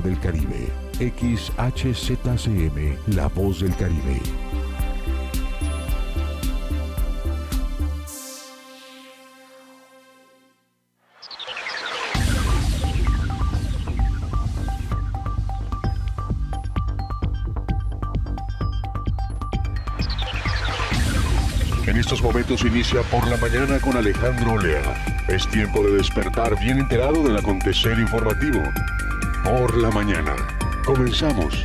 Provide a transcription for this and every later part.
del Caribe. XHZCM, La Voz del Caribe. En estos momentos inicia por la mañana con Alejandro Lea. Es tiempo de despertar bien enterado del acontecer informativo. Por la mañana. Comenzamos.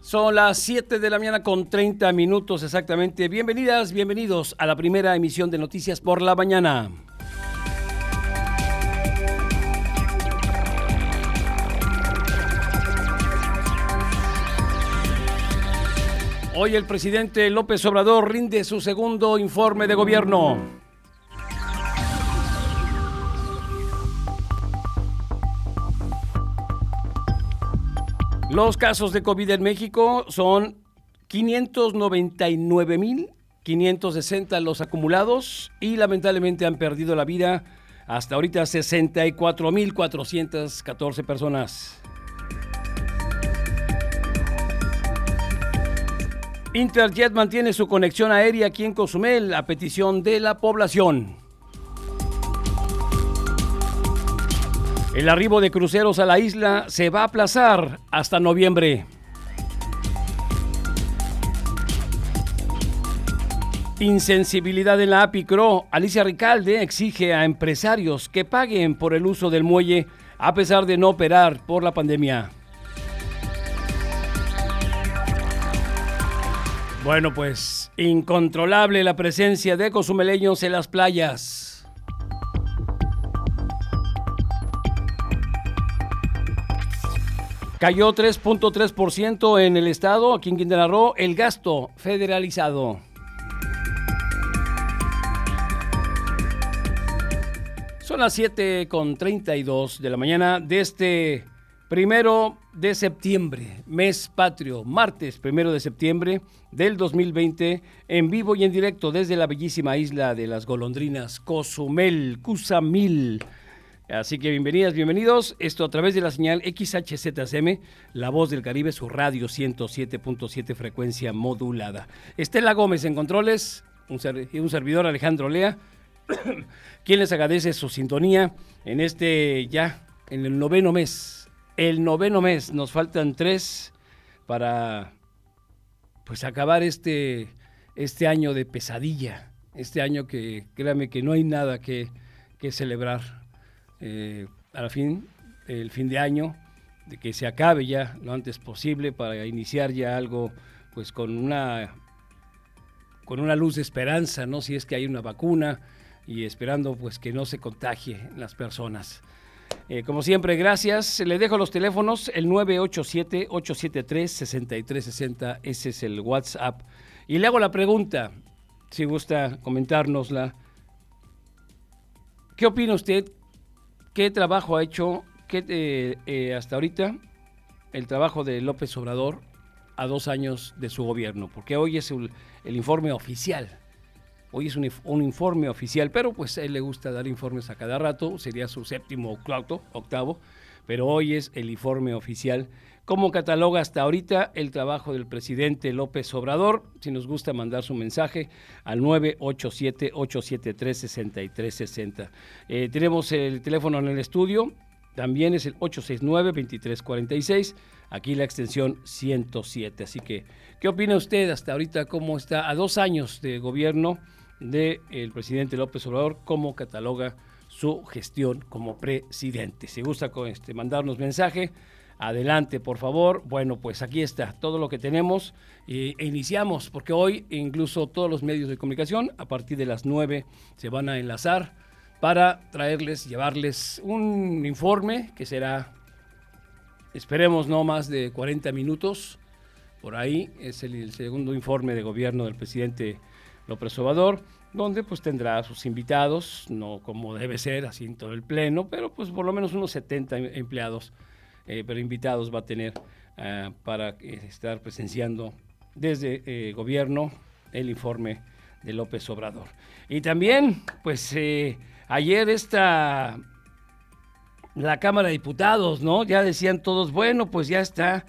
Son las 7 de la mañana con 30 minutos exactamente. Bienvenidas, bienvenidos a la primera emisión de Noticias por la mañana. Hoy el presidente López Obrador rinde su segundo informe de gobierno. Los casos de COVID en México son 599.560 los acumulados y lamentablemente han perdido la vida hasta ahorita 64.414 personas. Interjet mantiene su conexión aérea aquí en Cozumel a petición de la población. El arribo de cruceros a la isla se va a aplazar hasta noviembre. Insensibilidad en la APICRO. Alicia Ricalde exige a empresarios que paguen por el uso del muelle a pesar de no operar por la pandemia. Bueno, pues incontrolable la presencia de cozumeleños en las playas. Cayó 3.3% en el estado, aquí en Quintana Roo, el gasto federalizado. Son las 7.32 de la mañana de este primero de septiembre, mes patrio, martes primero de septiembre del 2020, en vivo y en directo desde la bellísima isla de las golondrinas, Cozumel, Cusamil. Así que bienvenidas, bienvenidos. Esto a través de la señal XHZM, La Voz del Caribe, su radio 107.7 frecuencia modulada. Estela Gómez en controles un un servidor Alejandro Lea, quien les agradece su sintonía en este ya, en el noveno mes el noveno mes, nos faltan tres para pues acabar este, este año de pesadilla, este año que créame que no hay nada que, celebrar. Eh, al fin, el fin de año, de que se acabe ya lo antes posible para iniciar ya algo pues con una con una luz de esperanza, ¿no? Si es que hay una vacuna y esperando pues que no se contagie las personas. Eh, como siempre, gracias. Le dejo los teléfonos, el 987-873-6360, ese es el WhatsApp. Y le hago la pregunta, si gusta comentárnosla. ¿Qué opina usted? ¿Qué trabajo ha hecho qué, eh, eh, hasta ahorita el trabajo de López Obrador a dos años de su gobierno? Porque hoy es el informe oficial Hoy es un, informe oficial, pero pues él le gusta dar informes a cada rato, sería su séptimo o octavo, pero hoy es el informe oficial. ¿Cómo cataloga hasta ahorita el trabajo del presidente López Obrador? Si nos gusta mandar su mensaje al 987-873-6360. Eh, tenemos el teléfono en el estudio, también es el 869-2346, aquí la extensión 107. Así que, ¿qué opina usted hasta ahorita? ¿Cómo está a dos años de gobierno? Del presidente López Obrador, cómo cataloga su gestión como presidente. Si gusta este, mandarnos mensaje, adelante por favor. Bueno, pues aquí está todo lo que tenemos e iniciamos, porque hoy incluso todos los medios de comunicación a partir de las 9 se van a enlazar para traerles, llevarles un informe que será, esperemos, no más de 40 minutos. Por ahí es el, el segundo informe de gobierno del presidente López Obrador, donde pues tendrá sus invitados, no como debe ser, así en todo el pleno, pero pues por lo menos unos 70 em, empleados, eh, pero invitados va a tener ah, para estar presenciando desde eh, gobierno el informe de López Obrador. Y también, pues eh, ayer esta, la Cámara de Diputados, ¿no? Ya decían todos, bueno, pues ya está.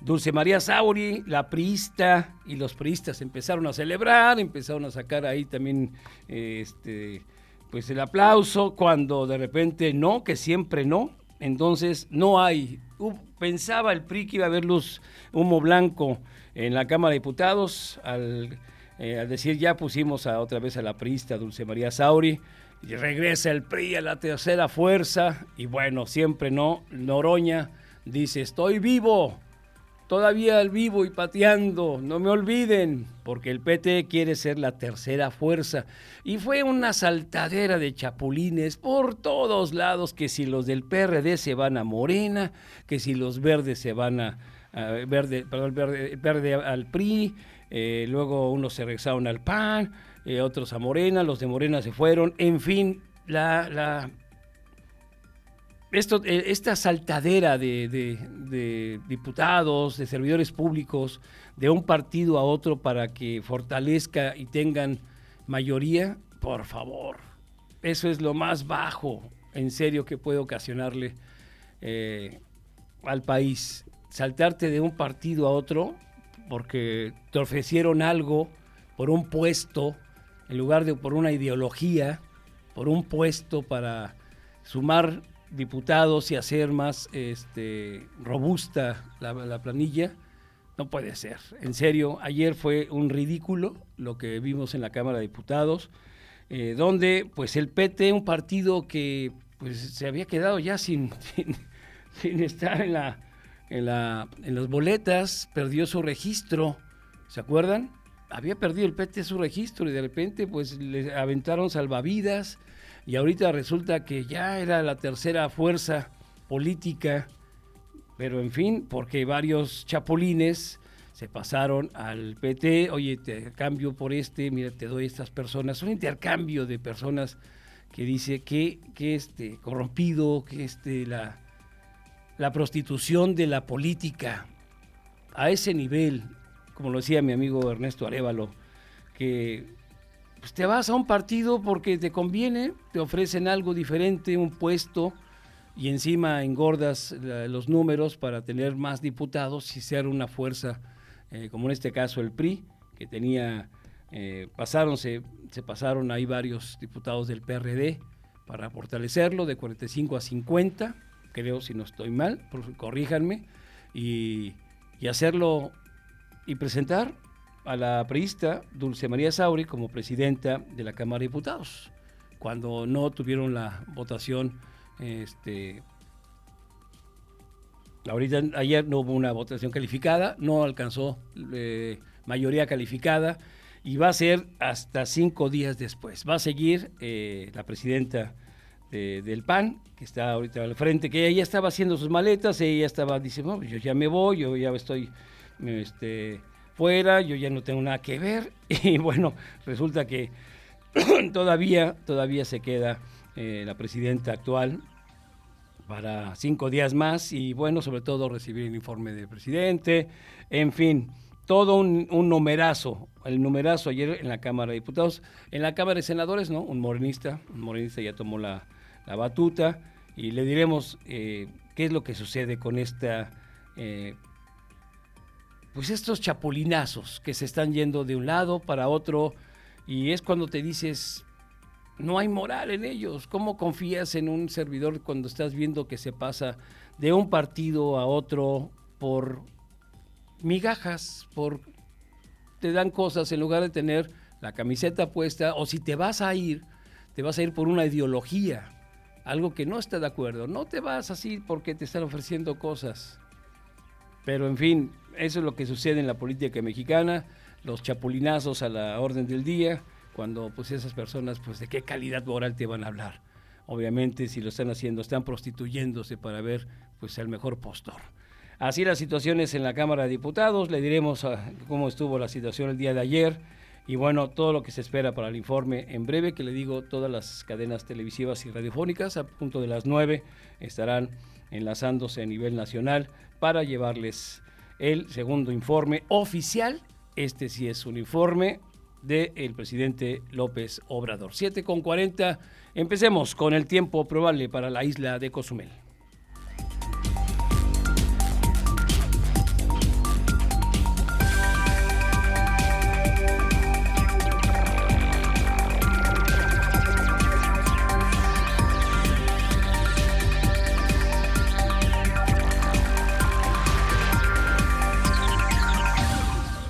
Dulce María Sauri, la priista y los priistas empezaron a celebrar, empezaron a sacar ahí también este, pues el aplauso, cuando de repente no, que siempre no, entonces no hay. Pensaba el PRI que iba a haber luz, humo blanco en la Cámara de Diputados al, eh, al decir ya pusimos a, otra vez a la priista Dulce María Sauri, y regresa el PRI a la tercera fuerza y bueno, siempre no, Noroña dice estoy vivo todavía al vivo y pateando, no me olviden, porque el PT quiere ser la tercera fuerza. Y fue una saltadera de chapulines por todos lados, que si los del PRD se van a Morena, que si los verdes se van a, verde, perdón, verde, verde, al PRI, eh, luego unos se regresaron al PAN, eh, otros a Morena, los de Morena se fueron, en fin, la, la esto, eh, esta saltadera de, diputados, de servidores públicos, de un partido a otro para que fortalezca y tengan mayoría, por favor, eso es lo más bajo, en serio, que puede ocasionarle eh, al país. Saltarte de un partido a otro porque te ofrecieron algo por un puesto, en lugar de por una ideología, por un puesto para sumar diputados y hacer más este, robusta la, planilla, no puede ser. En serio, ayer fue un ridículo lo que vimos en la Cámara de Diputados, eh, donde pues el PT, un partido que pues se había quedado ya sin, sin, estar en la, en la en las boletas, perdió su registro, ¿se acuerdan? Había perdido el PT su registro y de repente pues le aventaron salvavidas, y ahorita resulta que ya era la tercera fuerza política, pero en fin, porque varios chapulines se pasaron al PT, oye, te cambio por este, mira, te doy estas personas, un intercambio de personas que dice que, que este corrompido, que este la, la prostitución de la política a ese nivel, como lo decía mi amigo Ernesto Arevalo, que pues te vas a un partido porque te conviene, te ofrecen algo diferente, un puesto, y encima engordas los números para tener más diputados y ser una fuerza, eh, como en este caso el PRI, que tenía, eh, pasaron, se, pasaron ahí varios diputados del PRD para fortalecerlo de 45 a 50, creo si no estoy mal, corríjanme, y, y hacerlo y presentar a la priista Dulce María Sauri como presidenta de la Cámara de Diputados, cuando no tuvieron la votación, este, ahorita ayer no hubo una votación calificada, no alcanzó eh, mayoría calificada y va a ser hasta cinco días después. Va a seguir eh, la presidenta del PAN, que está ahorita al frente, que ella estaba haciendo sus maletas, ella estaba diciendo, yo ya me voy, yo ya estoy este, fuera, yo ya no tengo nada que ver. Y bueno, resulta que todavía, todavía se queda eh, la presidenta actual para cinco días más y bueno, sobre todo recibir el informe del presidente, en fin, todo un, numerazo, el numerazo ayer en la Cámara de Diputados, en la Cámara de Senadores, ¿no? Un morenista, un morenista ya tomó la, batuta y le diremos eh, qué es lo que sucede con esta eh, pues estos chapulinazos que se están yendo de un lado para otro y es cuando te dices, no hay moral en ellos. ¿Cómo confías en un servidor cuando estás viendo que se pasa de un partido a otro por migajas, por te dan cosas en lugar de tener la camiseta puesta o si te vas a ir, te vas a ir por una ideología, algo que no está de acuerdo. No te vas así porque te están ofreciendo cosas. Pero en fin, eso es lo que sucede en la política mexicana, los chapulinazos a la orden del día, cuando pues esas personas, pues de qué calidad moral te van a hablar. Obviamente, si lo están haciendo, están prostituyéndose para ver pues el mejor postor. Así las situaciones en la Cámara de Diputados, le diremos ah, cómo estuvo la situación el día de ayer y bueno, todo lo que se espera para el informe en breve, que le digo, todas las cadenas televisivas y radiofónicas a punto de las 9 estarán enlazándose a nivel nacional para llevarles el segundo informe oficial. Este sí es un informe del presidente López Obrador. 7 con 40. Empecemos con el tiempo probable para la isla de Cozumel.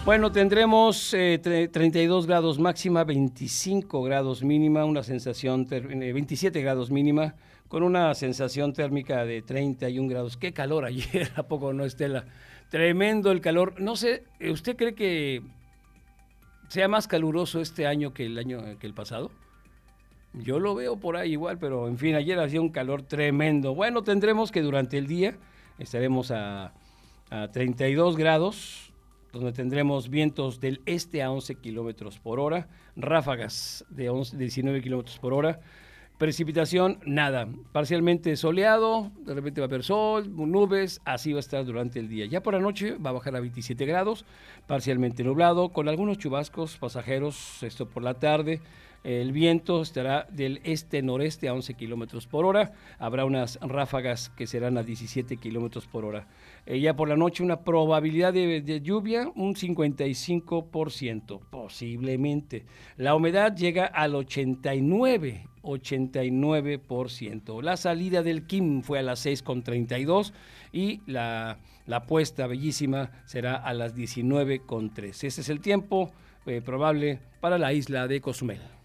Bueno, tendremos 32 eh, grados máxima, 25 grados mínima, una sensación, 27 eh, grados mínima, con una sensación térmica de 31 grados. Qué calor ayer, ¿a poco no, Estela? Tremendo el calor. No sé, eh, ¿usted cree que sea más caluroso este año que el año que el pasado? Yo lo veo por ahí igual, pero en fin, ayer hacía un calor tremendo. Bueno, tendremos que durante el día estaremos a, a 32 grados, donde tendremos vientos del este a 11 kilómetros por hora, ráfagas de 19 kilómetros por hora. Precipitación, nada. Parcialmente soleado, de repente va a haber sol, nubes, así va a estar durante el día. Ya por la noche va a bajar a 27 grados, parcialmente nublado, con algunos chubascos pasajeros, esto por la tarde. El viento estará del este-noreste a 11 kilómetros por hora. Habrá unas ráfagas que serán a 17 kilómetros por hora. Eh, ya por la noche, una probabilidad de, lluvia, un 55%, posiblemente. La humedad llega al 89, 89%. La salida del Kim fue a las 6,32 y la, la puesta bellísima será a las 19,3. Ese es el tiempo eh, probable para la isla de Cozumel.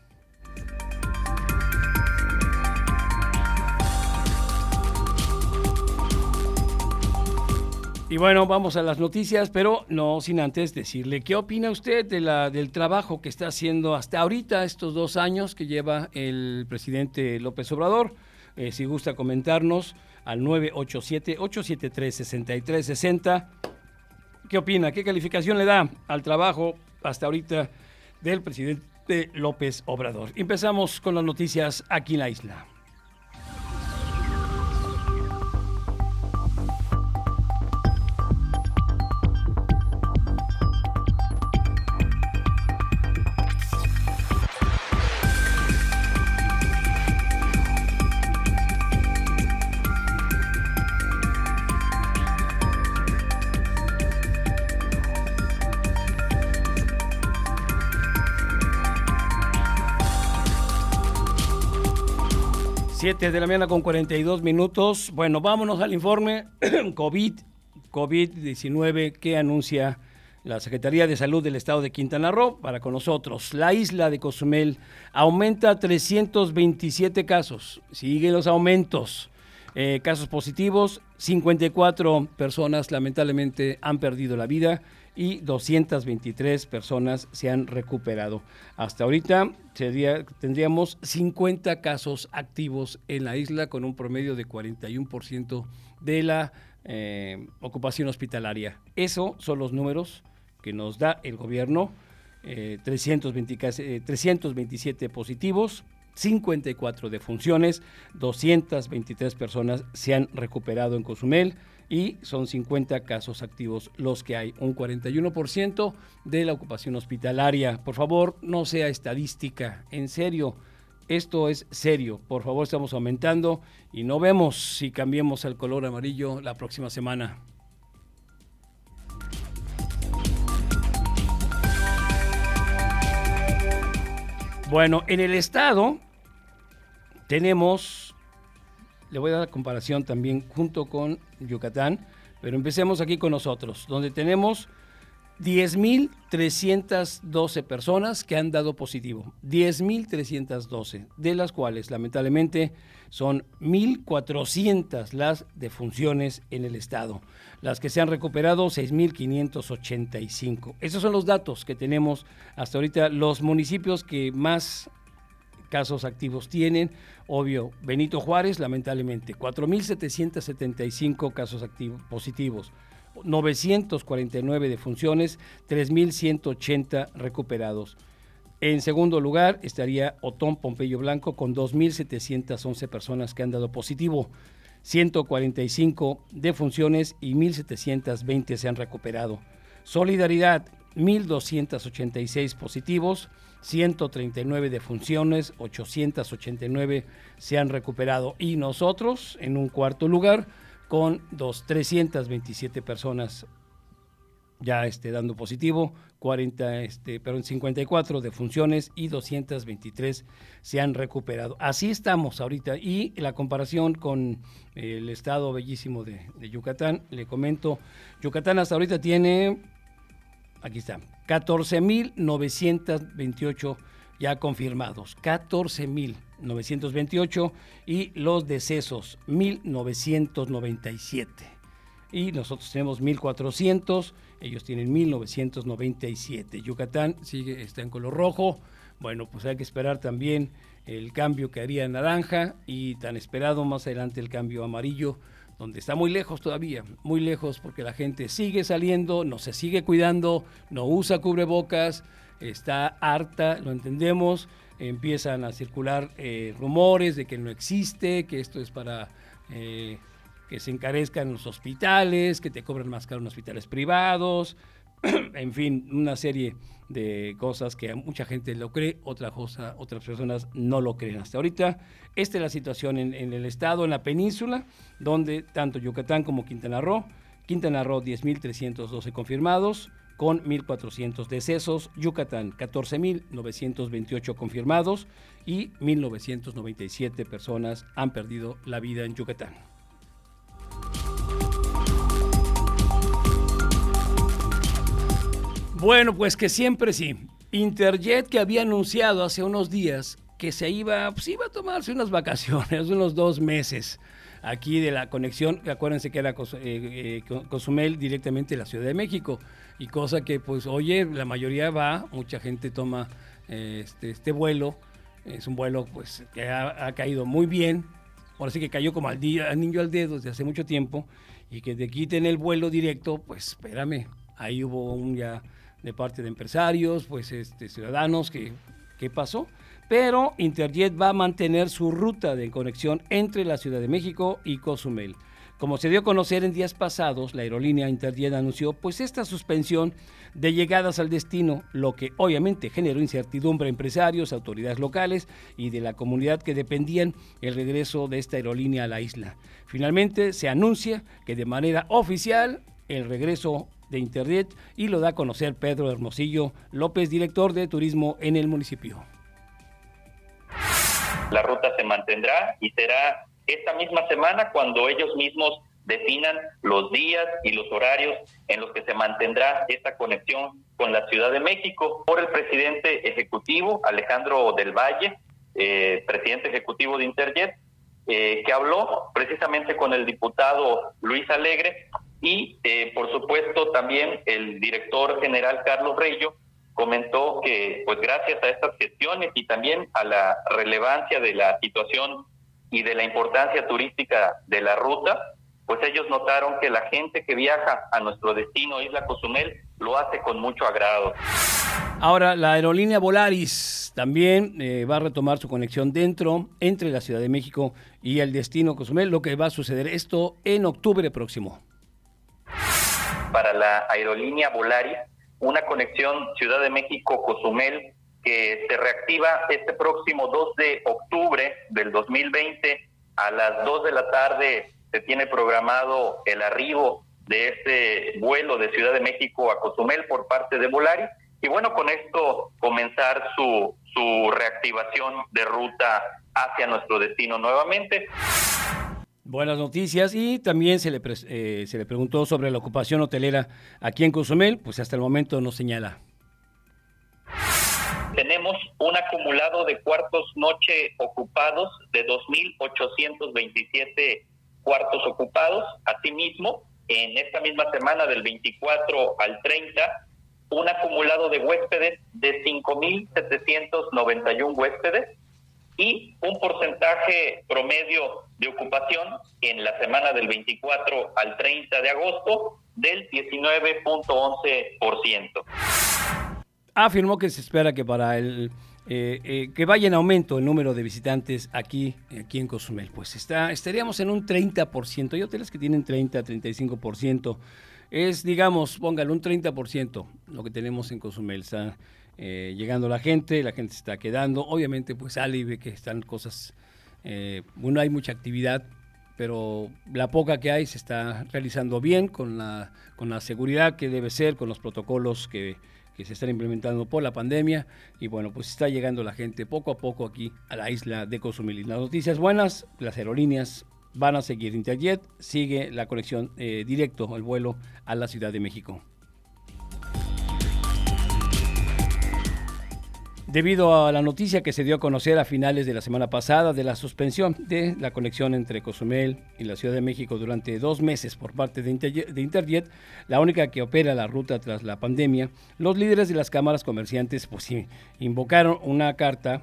Y bueno, vamos a las noticias, pero no sin antes decirle, ¿qué opina usted de la, del trabajo que está haciendo hasta ahorita, estos dos años que lleva el presidente López Obrador? Eh, si gusta comentarnos al 987-873-6360. ¿Qué opina? ¿Qué calificación le da al trabajo hasta ahorita del presidente López Obrador? Empezamos con las noticias aquí en la isla. De la mañana con 42 minutos. Bueno, vámonos al informe COVID, COVID-19 que anuncia la Secretaría de Salud del Estado de Quintana Roo para con nosotros. La isla de Cozumel aumenta 327 casos. Siguen los aumentos. Eh, casos positivos, 54 personas lamentablemente han perdido la vida y 223 personas se han recuperado. Hasta ahorita tendríamos 50 casos activos en la isla con un promedio de 41% de la eh, ocupación hospitalaria. Esos son los números que nos da el gobierno. 327 eh, positivos, 54 defunciones, 223 personas se han recuperado en Cozumel y son 50 casos activos los que hay, un 41% de la ocupación hospitalaria. Por favor, no sea estadística, en serio. Esto es serio, por favor estamos aumentando y no vemos si cambiemos al color amarillo la próxima semana. Bueno, en el estado tenemos, le voy a dar la comparación también junto con Yucatán, pero empecemos aquí con nosotros, donde tenemos 10.312 personas que han dado positivo, 10.312, de las cuales lamentablemente son 1.400 las defunciones en el estado. Las que se han recuperado, 6.585. Esos son los datos que tenemos hasta ahorita. Los municipios que más casos activos tienen, obvio, Benito Juárez, lamentablemente, 4.775 casos activos positivos. 949 defunciones, 3.180 recuperados. En segundo lugar estaría Otón Pompeyo Blanco con 2.711 personas que han dado positivo, 145 defunciones y 1.720 se han recuperado. Solidaridad 1.286 positivos, 139 defunciones, 889 se han recuperado y nosotros en un cuarto lugar con dos, 327 personas ya este, dando positivo, 40, este, perdón, 54 defunciones y 223 se han recuperado. Así estamos ahorita y la comparación con el estado bellísimo de, de Yucatán, le comento, Yucatán hasta ahorita tiene, aquí está, 14.928 ya confirmados, 14.928 y los decesos 1.997. Y nosotros tenemos 1.400, ellos tienen 1.997. Yucatán sigue, está en color rojo. Bueno, pues hay que esperar también el cambio que haría naranja y tan esperado más adelante el cambio amarillo donde está muy lejos todavía, muy lejos porque la gente sigue saliendo, no se sigue cuidando, no usa cubrebocas, está harta, lo entendemos, empiezan a circular eh, rumores de que no existe, que esto es para eh, que se encarezcan los hospitales, que te cobran más caro en hospitales privados, en fin, una serie de cosas que mucha gente lo cree, otras personas no lo creen. Hasta ahorita, esta es la situación en, en el estado, en la península, donde tanto Yucatán como Quintana Roo, Quintana Roo 10.312 confirmados, con 1.400 decesos, Yucatán 14.928 confirmados y 1.997 personas han perdido la vida en Yucatán. Bueno, pues que siempre sí. Interjet que había anunciado hace unos días que se iba, pues iba a tomarse unas vacaciones, unos dos meses aquí de la conexión, acuérdense que era eh, eh, Cozumel directamente de la Ciudad de México, y cosa que pues oye, la mayoría va, mucha gente toma eh, este, este, vuelo, es un vuelo pues que ha, caído muy bien, ahora sí que cayó como al, día, al niño al dedo desde hace mucho tiempo, y que te quiten el vuelo directo, pues espérame, ahí hubo un ya de parte de empresarios, pues este, ciudadanos, que, ¿qué pasó? Pero Interjet va a mantener su ruta de conexión entre la Ciudad de México y Cozumel. Como se dio a conocer en días pasados, la aerolínea Interjet anunció pues esta suspensión de llegadas al destino, lo que obviamente generó incertidumbre a empresarios, autoridades locales y de la comunidad que dependían el regreso de esta aerolínea a la isla. Finalmente se anuncia que de manera oficial el regreso de Internet y lo da a conocer Pedro Hermosillo López, director de turismo en el municipio. La ruta se mantendrá y será esta misma semana cuando ellos mismos definan los días y los horarios en los que se mantendrá esta conexión con la Ciudad de México por el presidente ejecutivo Alejandro del Valle, eh, presidente ejecutivo de Interjet, eh, que habló precisamente con el diputado Luis Alegre y, eh, por supuesto, también el director general Carlos Reyo comentó que, pues gracias a estas gestiones y también a la relevancia de la situación y de la importancia turística de la ruta, pues ellos notaron que la gente que viaja a nuestro destino, Isla Cozumel, lo hace con mucho agrado. Ahora, la aerolínea Volaris también eh, va a retomar su conexión dentro, entre la Ciudad de México y el destino Cozumel, lo que va a suceder esto en octubre próximo para la aerolínea Volaris, una conexión Ciudad de México-Cozumel que se reactiva este próximo 2 de octubre del 2020 a las 2 de la tarde se tiene programado el arribo de este vuelo de Ciudad de México a Cozumel por parte de Volaris y bueno, con esto comenzar su, su reactivación de ruta hacia nuestro destino nuevamente. Buenas noticias y también se le, eh, se le preguntó sobre la ocupación hotelera aquí en Cozumel, pues hasta el momento no señala. Tenemos un acumulado de cuartos noche ocupados de 2.827 cuartos ocupados. Asimismo, en esta misma semana del 24 al 30, un acumulado de huéspedes de 5.791 huéspedes y un porcentaje promedio de ocupación en la semana del 24 al 30 de agosto del 19.11%. Afirmó que se espera que para el eh, eh, que vaya en aumento el número de visitantes aquí, aquí en Cozumel. Pues está, estaríamos en un 30%. Hay hoteles que tienen 30, 35%. es, digamos, póngale un 30% lo que tenemos en Cozumel. Está eh, llegando la gente, la gente se está quedando. Obviamente, pues sale y ve que están cosas, eh, bueno, hay mucha actividad, pero la poca que hay se está realizando bien con la, con la seguridad que debe ser, con los protocolos que, que se están implementando por la pandemia y bueno, pues está llegando la gente poco a poco aquí a la isla de Cozumel. Las noticias buenas, las aerolíneas van a seguir. Interjet sigue la conexión eh, directo, el vuelo a la Ciudad de México. Debido a la noticia que se dio a conocer a finales de la semana pasada de la suspensión de la conexión entre Cozumel y la Ciudad de México durante dos meses por parte de Interjet, la única que opera la ruta tras la pandemia, los líderes de las cámaras comerciantes pues, invocaron una carta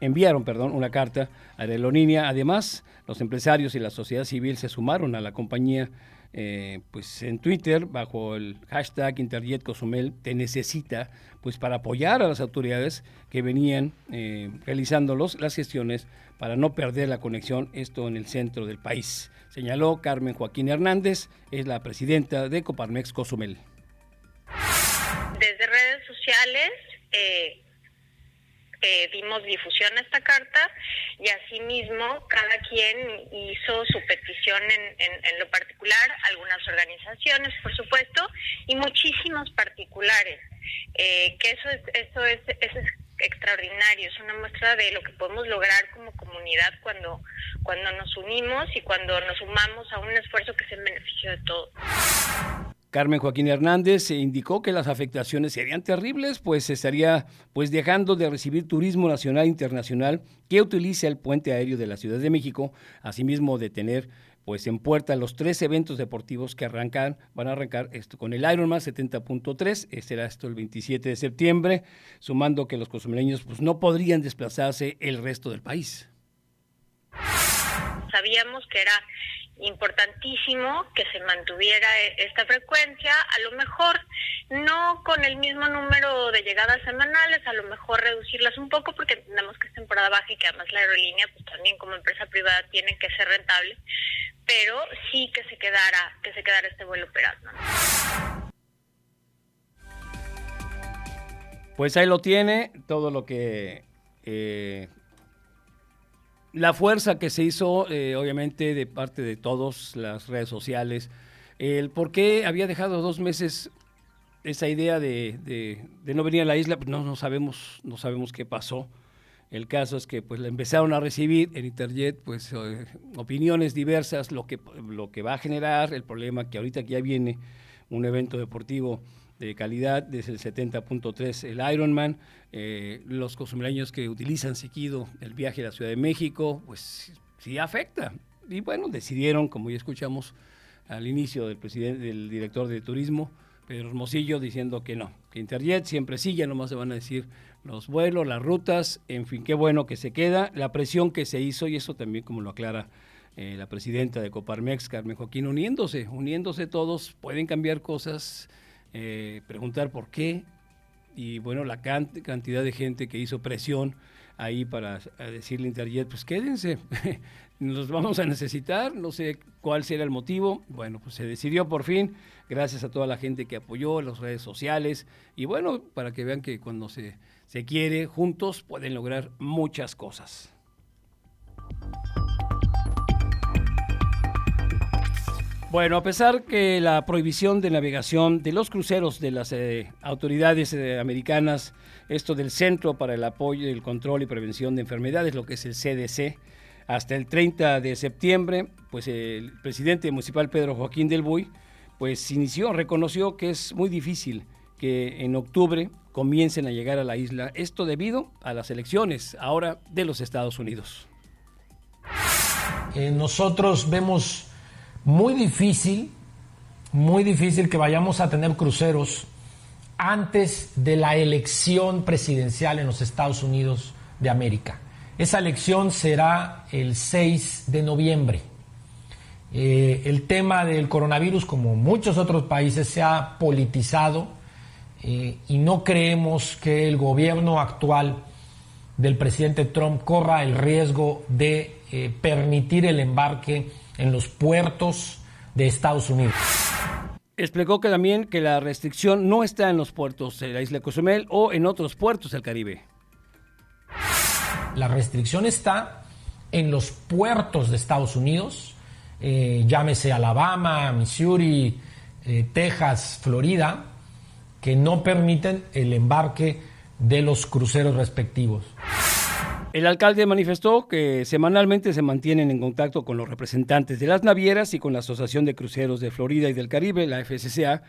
enviaron, perdón, una carta a Aerolínea. Además, los empresarios y la sociedad civil se sumaron a la compañía eh, pues en Twitter bajo el hashtag Interjet Cozumel te necesita pues para apoyar a las autoridades que venían eh, realizando las gestiones para no perder la conexión, esto en el centro del país. Señaló Carmen Joaquín Hernández, es la presidenta de Coparmex Cozumel. Desde redes sociales eh, dimos difusión a esta carta y asimismo cada quien hizo su petición en, en, lo particular, algunas organizaciones por supuesto y muchísimos particulares, eh, que eso es, eso es, es extraordinario, es una muestra de lo que podemos lograr como comunidad cuando, cuando nos unimos y cuando nos sumamos a un esfuerzo que es en beneficio de todos. Carmen Joaquín Hernández indicó que las afectaciones serían terribles, pues se estaría pues dejando de recibir turismo nacional e internacional que utiliza el puente aéreo de la Ciudad de México, asimismo de tener pues en puerta los tres eventos deportivos que arrancan, van a arrancar esto con el Ironman 70.3, será esto el 27 de septiembre, sumando que los cozumeleños pues no podrían desplazarse el resto del país. Sabíamos que era importantísimo que se mantuviera e-, esta frecuencia, a lo mejor no con el mismo número de llegadas semanales, a lo mejor reducirlas un poco porque entendemos que es temporada baja y que además la aerolínea pues también como empresa privada tiene que ser rentable, pero sí que se quedara que se quedara este vuelo operando. Pues ahí lo tiene, todo lo que eh, la fuerza que se hizo, eh, obviamente, de parte de todas las redes sociales, el por qué había dejado dos meses esa idea de, no venir a la isla, pues no, no, sabemos, no sabemos qué pasó. El caso es que pues le empezaron a recibir en Interjet pues eh, opiniones diversas, lo que, lo que va a generar, el problema que ahorita que ya viene un evento deportivo de calidad, desde el 70.3 el Ironman, eh, los cozumeleños que utilizan seguido el viaje a la Ciudad de México, pues sí afecta. Y bueno, decidieron, como ya escuchamos al inicio del presidente, del director de turismo, Pedro Hermosillo, diciendo que no, que Interjet siempre sigue, nomás se van a decir los vuelos, las rutas, en fin, qué bueno que se queda, la presión que se hizo, y eso también como lo aclara eh, la presidenta de Coparmex, Carmen Joaquín, uniéndose, uniéndose todos, pueden cambiar cosas, eh, preguntar por qué y bueno, la cantidad de gente que hizo presión ahí para decirle a Interjet, pues quédense, nos vamos a necesitar, no sé cuál será el motivo. Bueno, pues se decidió por fin, gracias a toda la gente que apoyó, las redes sociales, y bueno, para que vean que cuando se, se quiere, juntos pueden lograr muchas cosas. Bueno, a pesar que la prohibición de navegación de los cruceros de las eh, autoridades eh, americanas, esto del Centro para el Apoyo, el Control y Prevención de Enfermedades, lo que es el CDC, hasta el 30 de septiembre, pues el presidente municipal Pedro Joaquín del Buy, pues inició, reconoció que es muy difícil que en octubre comiencen a llegar a la isla, esto debido a las elecciones ahora de los Estados Unidos. Eh, nosotros vemos muy difícil, muy difícil que vayamos a tener cruceros antes de la elección presidencial en los Estados Unidos de América. Esa elección será el 6 de noviembre. Eh, el tema del coronavirus, como muchos otros países, se ha politizado eh, y no creemos que el gobierno actual del presidente Trump corra el riesgo de eh, permitir el embarque en los puertos de Estados Unidos. Explicó que también que la restricción no está en los puertos de la isla de Cozumel o en otros puertos del Caribe. La restricción está en los puertos de Estados Unidos, eh, llámese Alabama, Missouri, eh, Texas, Florida, que no permiten el embarque de los cruceros respectivos. El alcalde manifestó que semanalmente se mantienen en contacto con los representantes de las navieras y con la Asociación de Cruceros de Florida y del Caribe, la FCCA,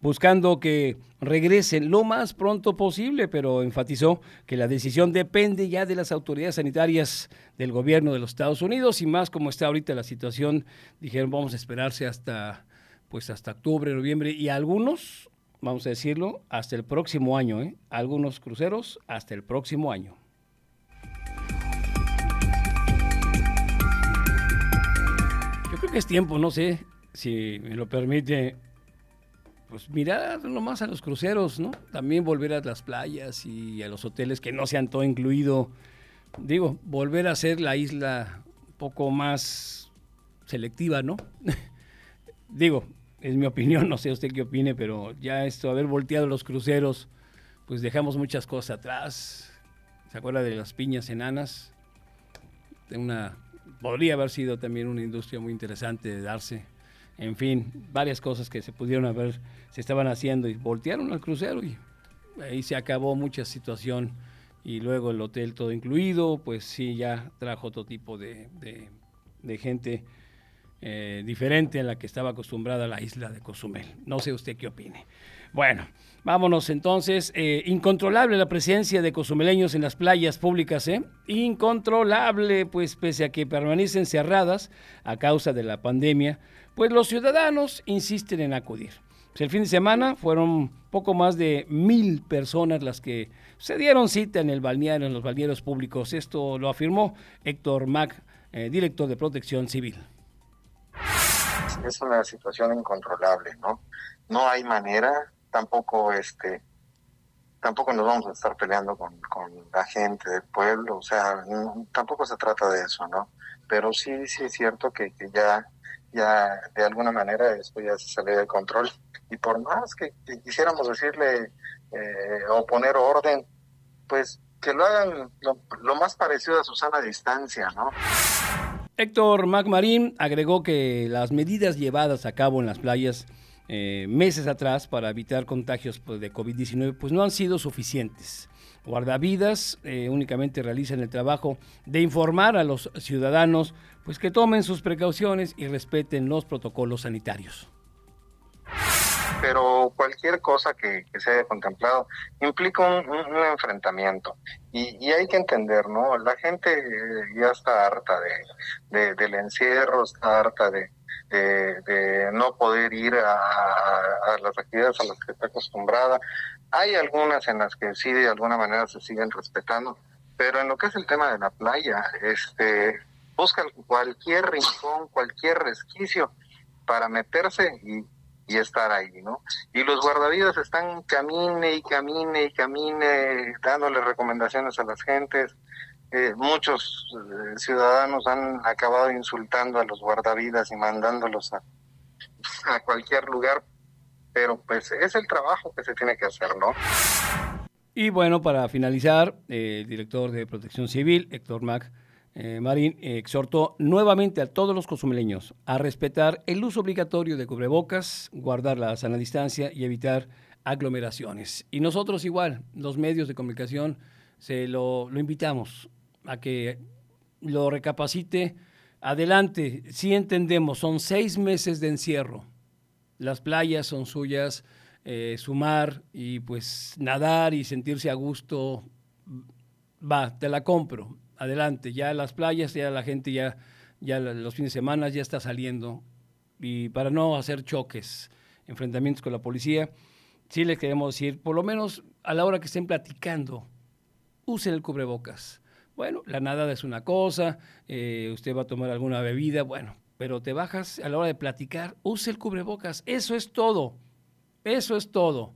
buscando que regresen lo más pronto posible, pero enfatizó que la decisión depende ya de las autoridades sanitarias del gobierno de los Estados Unidos y más como está ahorita la situación, dijeron vamos a esperarse hasta pues hasta octubre, noviembre y algunos, vamos a decirlo, hasta el próximo año, ¿eh? algunos cruceros hasta el próximo año. Es tiempo, no sé, si me lo permite, pues mirar nomás a los cruceros, ¿no? También volver a las playas y a los hoteles que no sean todo incluido. Digo, volver a ser la isla un poco más selectiva, ¿no? Digo, es mi opinión, no sé usted qué opine, pero ya esto, haber volteado los cruceros, pues dejamos muchas cosas atrás. ¿Se acuerda de las piñas enanas? De una podría haber sido también una industria muy interesante de darse. En fin, varias cosas que se pudieron haber, se estaban haciendo y voltearon al crucero y ahí se acabó mucha situación. Y luego el hotel todo incluido, pues sí, ya trajo otro tipo de, de, gente eh, diferente a la que estaba acostumbrada a la isla de Cozumel. No sé usted qué opine. Bueno, vámonos entonces. Eh, incontrolable la presencia de cozumeleños en las playas públicas, ¿eh? Incontrolable, pues pese a que permanecen cerradas a causa de la pandemia, pues los ciudadanos insisten en acudir. El fin de semana fueron poco más de mil personas las que se dieron cita en el balneario, en los balnearios públicos. Esto lo afirmó Héctor Mac, eh, director de Protección Civil. Es una situación incontrolable, ¿no? No hay manera tampoco este tampoco nos vamos a estar peleando con, con la gente del pueblo, o sea, tampoco se trata de eso, ¿no? Pero sí, sí es cierto que, ya, ya de alguna manera esto ya se sale de control y por más que, quisiéramos decirle eh, o poner orden, pues que lo hagan lo, lo más parecido a Susana Distancia, ¿no? Héctor Macmarín agregó que las medidas llevadas a cabo en las playas eh, meses atrás para evitar contagios pues, de COVID-19, pues no han sido suficientes. Guardavidas eh, únicamente realizan el trabajo de informar a los ciudadanos pues que tomen sus precauciones y respeten los protocolos sanitarios. Pero cualquier cosa que, se haya contemplado implica un, enfrentamiento. Y, hay que entender, ¿no? La gente eh, ya está harta de, del encierro, está harta de, de, no poder ir a, las actividades a las que está acostumbrada. Hay algunas en las que sí de alguna manera se siguen respetando, pero en lo que es el tema de la playa, este, buscan cualquier rincón, cualquier resquicio para meterse y, y estar ahí, ¿no? Y los guardavidas están camine y camine y camine, dándole recomendaciones a las gentes, muchos eh, ciudadanos han acabado insultando a los guardavidas y mandándolos a, a cualquier lugar, pero pues es el trabajo que se tiene que hacer, ¿no? Y bueno, para finalizar, eh, el director de Protección Civil, Héctor Mac eh, Marín, exhortó nuevamente a todos los consumeleños a respetar el uso obligatorio de cubrebocas, guardar la sana distancia y evitar aglomeraciones. Y nosotros igual, los medios de comunicación, se lo, invitamos a que lo recapacite. Adelante, si entendemos, son seis meses de encierro. Las playas son suyas, eh, sumar y pues nadar y sentirse a gusto, va, te la compro. Adelante, ya las playas, ya la gente ya, ya los fines de semana ya está saliendo. Y para no hacer choques, enfrentamientos con la policía, sí les queremos decir, por lo menos a la hora que estén platicando, usen el cubrebocas bueno, la nada es una cosa, eh, usted va a tomar alguna bebida, bueno, pero te bajas a la hora de platicar, use el cubrebocas, eso es todo, eso es todo.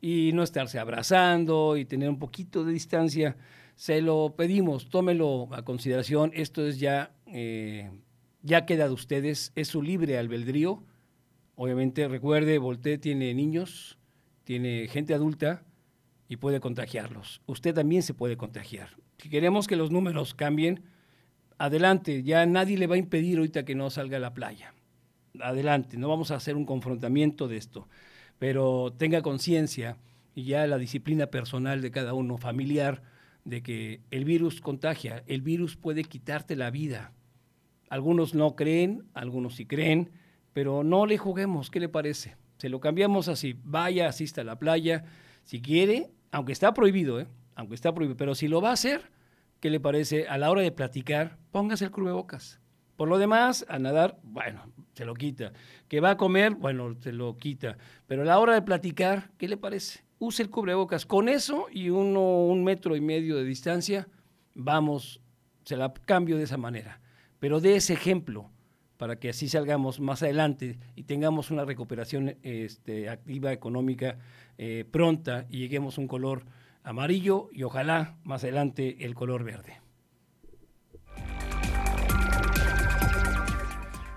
Y no estarse abrazando y tener un poquito de distancia, se lo pedimos, tómelo a consideración, esto es ya, eh, ya queda de ustedes, es su libre albedrío, Obviamente, recuerde, Voltaire tiene niños, tiene gente adulta y puede contagiarlos. Usted también se puede contagiar. Si queremos que los números cambien, adelante, ya nadie le va a impedir ahorita que no salga a la playa. Adelante, no vamos a hacer un confrontamiento de esto, pero tenga conciencia y ya la disciplina personal de cada uno, familiar, de que el virus contagia, el virus puede quitarte la vida. Algunos no creen, algunos sí creen, pero no le juguemos, ¿qué le parece? Se lo cambiamos así, vaya, asista a la playa, si quiere, aunque está prohibido, ¿eh? aunque está prohibido, pero si lo va a hacer, ¿qué le parece? A la hora de platicar, póngase el cubrebocas. Por lo demás, a nadar, bueno, se lo quita. Que va a comer, bueno, se lo quita. Pero a la hora de platicar, ¿qué le parece? Use el cubrebocas. Con eso y uno, un metro y medio de distancia, vamos, se la cambio de esa manera. Pero de ese ejemplo para que así salgamos más adelante y tengamos una recuperación este, activa, económica, eh, pronta y lleguemos a un color amarillo y ojalá más adelante el color verde.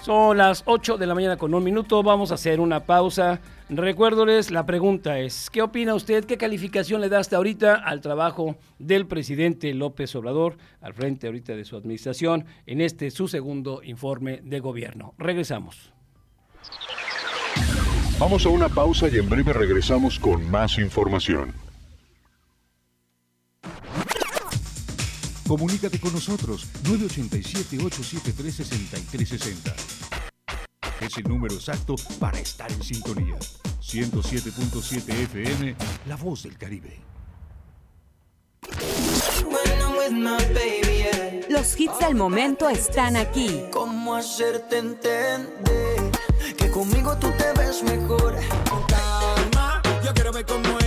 Son las 8 de la mañana con un minuto, vamos a hacer una pausa. Recuérdoles, la pregunta es, ¿qué opina usted? ¿Qué calificación le da hasta ahorita al trabajo del presidente López Obrador al frente ahorita de su administración en este su segundo informe de gobierno? Regresamos. Vamos a una pausa y en breve regresamos con más información. Comunícate con nosotros 987-873-6360. Es el número exacto para estar en sintonía. 107.7 FM, La Voz del Caribe. Los hits del momento están aquí. ¿Cómo hacerte entender que conmigo tú te ves mejor? Calma, yo quiero ver cómo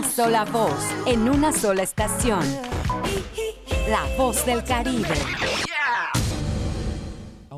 Una sola voz en una sola estación. La Voz del Caribe.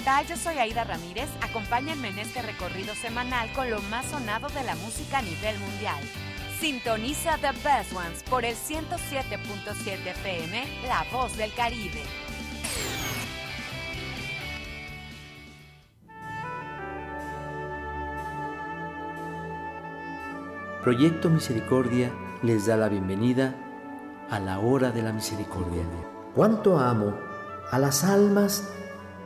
Tal? Yo soy Aida Ramírez. Acompáñenme en este recorrido semanal con lo más sonado de la música a nivel mundial. Sintoniza The Best Ones por el 107.7 FM, La Voz del Caribe. Proyecto Misericordia les da la bienvenida a la hora de la misericordia. ¿Cuánto amo a las almas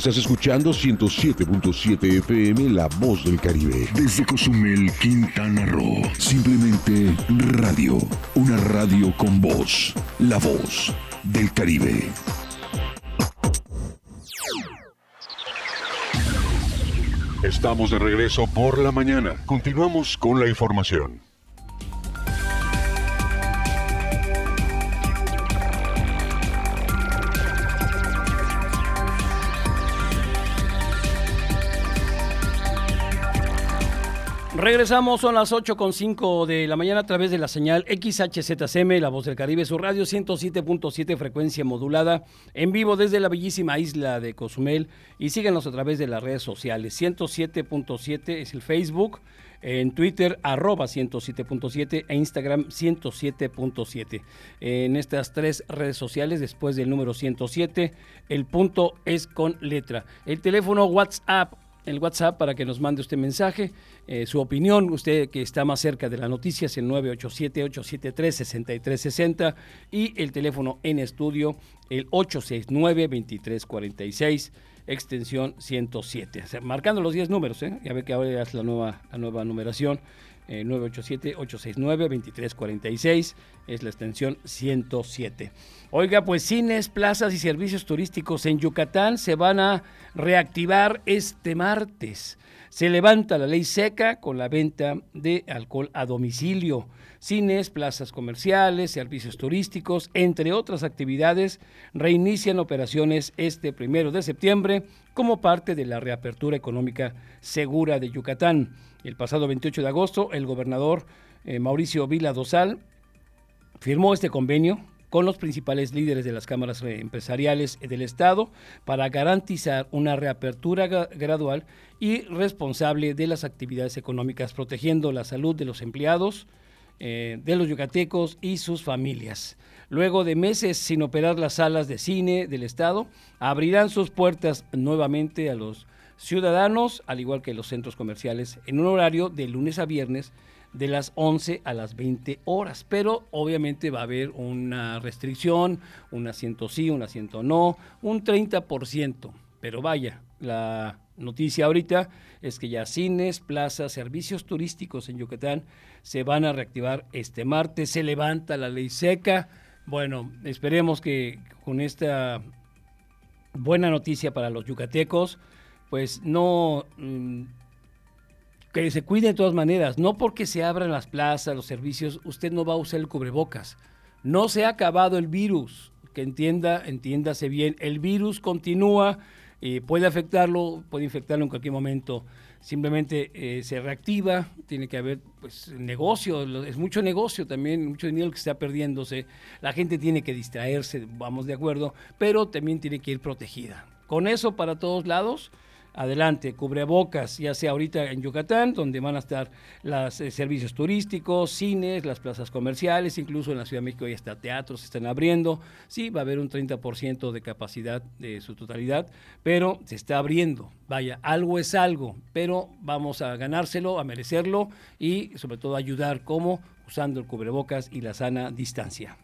Estás escuchando 107.7 FM La Voz del Caribe. Desde Cozumel, Quintana Roo. Simplemente radio. Una radio con voz. La Voz del Caribe. Estamos de regreso por la mañana. Continuamos con la información. Regresamos, son las 8.5 de la mañana a través de la señal XHZCM, La Voz del Caribe, su radio 107.7 frecuencia modulada, en vivo desde la bellísima isla de Cozumel y síguenos a través de las redes sociales. 107.7 es el Facebook, en Twitter arroba 107.7 e Instagram 107.7. En estas tres redes sociales, después del número 107, el punto es con letra. El teléfono WhatsApp el WhatsApp para que nos mande usted mensaje, eh, su opinión, usted que está más cerca de la noticia es el 987-873-6360 y el teléfono en estudio el 869-2346 extensión 107. marcando los 10 números, ¿eh? ya ve que ahora es la nueva, la nueva numeración. 987-869-2346 es la extensión 107. Oiga, pues cines, plazas y servicios turísticos en Yucatán se van a reactivar este martes. Se levanta la ley seca con la venta de alcohol a domicilio. Cines, plazas comerciales, servicios turísticos, entre otras actividades, reinician operaciones este primero de septiembre como parte de la reapertura económica segura de Yucatán. El pasado 28 de agosto, el gobernador eh, Mauricio Vila Dosal firmó este convenio con los principales líderes de las cámaras empresariales del Estado para garantizar una reapertura gradual y responsable de las actividades económicas, protegiendo la salud de los empleados, eh, de los yucatecos y sus familias. Luego de meses sin operar las salas de cine del Estado, abrirán sus puertas nuevamente a los ciudadanos, al igual que los centros comerciales, en un horario de lunes a viernes de las 11 a las 20 horas, pero obviamente va a haber una restricción, un asiento sí, un asiento no, un 30%, pero vaya, la noticia ahorita es que ya cines, plazas, servicios turísticos en Yucatán se van a reactivar este martes, se levanta la ley seca, bueno, esperemos que con esta buena noticia para los yucatecos, pues no... Mm, que se cuide de todas maneras, no porque se abran las plazas, los servicios, usted no va a usar el cubrebocas. No se ha acabado el virus, que entienda, entiéndase bien, el virus continúa, puede afectarlo, puede infectarlo en cualquier momento. Simplemente eh, se reactiva, tiene que haber pues negocio, es mucho negocio también, mucho dinero que está perdiéndose. La gente tiene que distraerse, vamos de acuerdo, pero también tiene que ir protegida. Con eso para todos lados, adelante, cubrebocas, ya sea ahorita en Yucatán, donde van a estar los eh, servicios turísticos, cines, las plazas comerciales, incluso en la Ciudad de México ya está teatros, se están abriendo, sí, va a haber un 30% de capacidad de su totalidad, pero se está abriendo, vaya, algo es algo, pero vamos a ganárselo, a merecerlo y sobre todo ayudar como usando el cubrebocas y la sana distancia.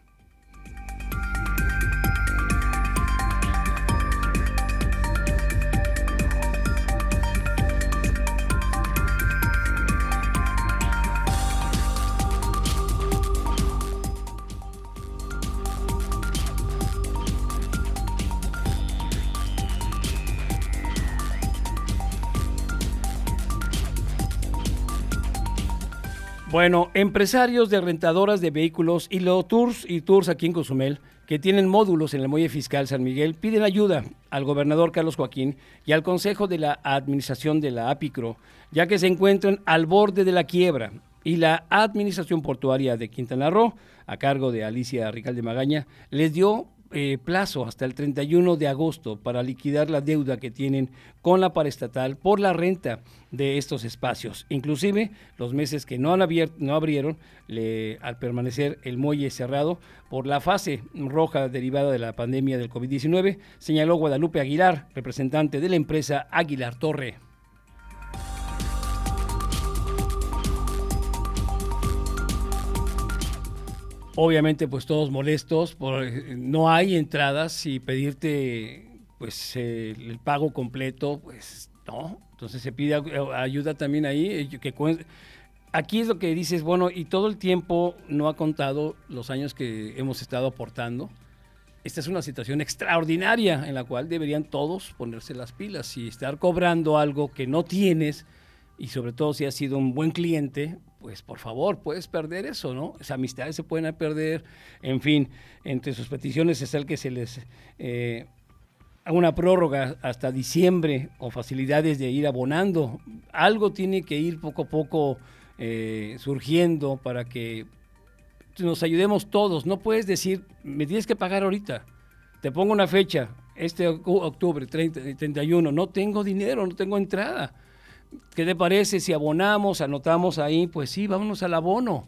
Bueno, empresarios de rentadoras de vehículos y los tours y tours aquí en Cozumel que tienen módulos en el muelle fiscal San Miguel piden ayuda al gobernador Carlos Joaquín y al Consejo de la Administración de la APICRO, ya que se encuentran al borde de la quiebra y la Administración Portuaria de Quintana Roo, a cargo de Alicia Rical de Magaña, les dio eh, plazo hasta el 31 de agosto para liquidar la deuda que tienen con la paraestatal por la renta de estos espacios. Inclusive los meses que no, han abierto, no abrieron al permanecer el muelle cerrado por la fase roja derivada de la pandemia del COVID-19, señaló Guadalupe Aguilar, representante de la empresa Aguilar Torre. Obviamente, pues todos molestos, por, no hay entradas y pedirte pues el pago completo, pues no. Entonces se pide ayuda también ahí. Que, aquí es lo que dices, bueno, y todo el tiempo no ha contado los años que hemos estado aportando. Esta es una situación extraordinaria en la cual deberían todos ponerse las pilas y estar cobrando algo que no tienes y sobre todo si has sido un buen cliente, pues por favor, puedes perder eso, ¿no? Esas amistades se pueden perder, en fin, entre sus peticiones es el que se les eh, haga una prórroga hasta diciembre o facilidades de ir abonando. Algo tiene que ir poco a poco eh, surgiendo para que nos ayudemos todos. No puedes decir, me tienes que pagar ahorita. Te pongo una fecha, este octubre 30, 31, no tengo dinero, no tengo entrada. ¿Qué te parece si abonamos, anotamos ahí? Pues sí, vámonos al abono.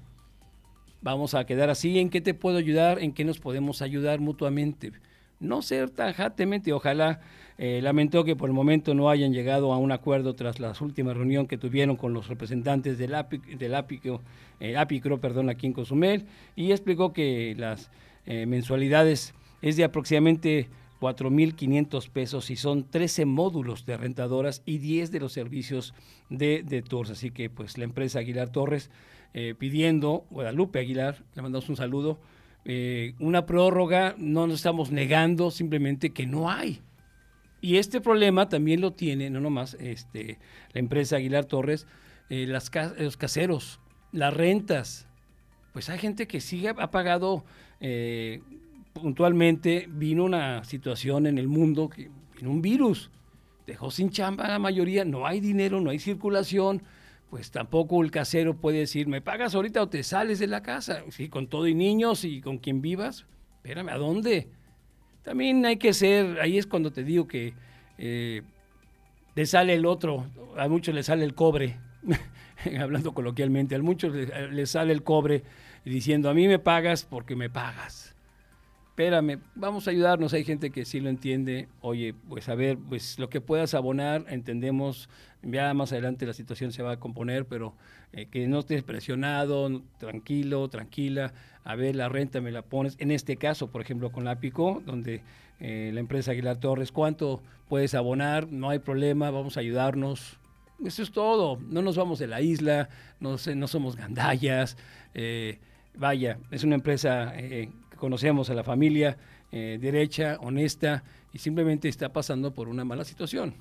Vamos a quedar así. ¿En qué te puedo ayudar? ¿En qué nos podemos ayudar mutuamente? No ser tajantemente, ojalá. Eh, lamento que por el momento no hayan llegado a un acuerdo tras la última reunión que tuvieron con los representantes del, APICRO, eh, perdón, aquí en Cozumel y explicó que las eh, mensualidades es de aproximadamente 4.500 pesos y son 13 módulos de rentadoras y 10 de los servicios de, de tours. Así que pues la empresa Aguilar Torres eh, pidiendo, Guadalupe Aguilar, le mandamos un saludo, eh, una prórroga, no nos estamos negando, simplemente que no hay. Y este problema también lo tiene, no nomás este, la empresa Aguilar Torres, eh, las, los caseros, las rentas. Pues hay gente que sigue, ha pagado puntualmente vino una situación en el mundo, que vino un virus, dejó sin chamba a la mayoría, no hay dinero, no hay circulación, pues tampoco el casero puede decir, me pagas ahorita o te sales de la casa, sí, con todo y niños y con quien vivas, espérame, ¿a dónde? También hay que ser, ahí es cuando te digo que eh, le sale el otro, a muchos le sale el cobre, hablando coloquialmente, a muchos les le sale el cobre diciendo, a mí me pagas porque me pagas espérame, vamos a ayudarnos. Hay gente que sí lo entiende. Oye, pues a ver, pues lo que puedas abonar, entendemos. Ya más adelante la situación se va a componer, pero eh, que no estés presionado, tranquilo, tranquila. A ver, la renta me la pones. En este caso, por ejemplo, con la Pico, donde eh, la empresa Aguilar Torres, ¿cuánto puedes abonar? No hay problema, vamos a ayudarnos. Eso es todo. No nos vamos de la isla, no, no somos gandallas. Eh, vaya, es una empresa conocemos a la familia eh, derecha, honesta, y simplemente está pasando por una mala situación.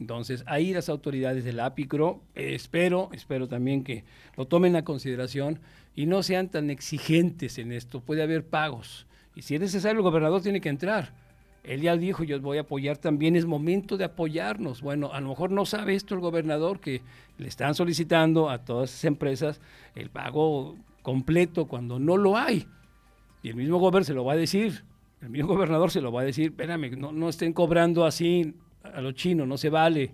Entonces, ahí las autoridades del APICRO, espero, espero también que lo tomen a consideración y no sean tan exigentes en esto. Puede haber pagos. Y si es necesario, el gobernador tiene que entrar. Él ya dijo, yo voy a apoyar también, es momento de apoyarnos. Bueno, a lo mejor no sabe esto el gobernador, que le están solicitando a todas esas empresas el pago completo cuando no lo hay. Y el mismo gobernador se lo va a decir, el mismo gobernador se lo va a decir, espérame, no, no estén cobrando así a los chinos, no se vale.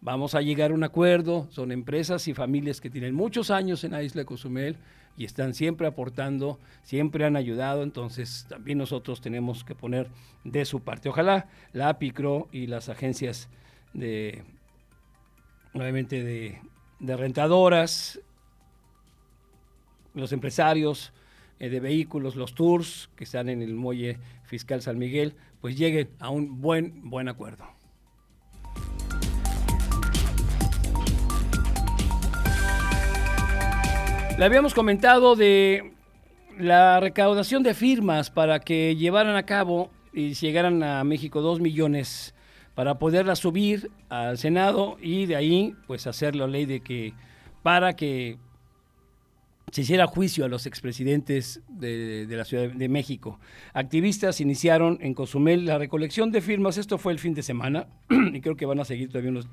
Vamos a llegar a un acuerdo, son empresas y familias que tienen muchos años en la isla de Cozumel y están siempre aportando, siempre han ayudado, entonces también nosotros tenemos que poner de su parte. Ojalá la APICRO y las agencias de, nuevamente de, de rentadoras, los empresarios, de vehículos, los tours que están en el muelle fiscal San Miguel, pues lleguen a un buen, buen acuerdo. Le habíamos comentado de la recaudación de firmas para que llevaran a cabo y llegaran a México dos millones para poderla subir al Senado y de ahí pues hacer la ley de que para que se hiciera juicio a los expresidentes de, de, la Ciudad de México. Activistas iniciaron en Cozumel la recolección de firmas, esto fue el fin de semana, y creo que van a seguir todavía unos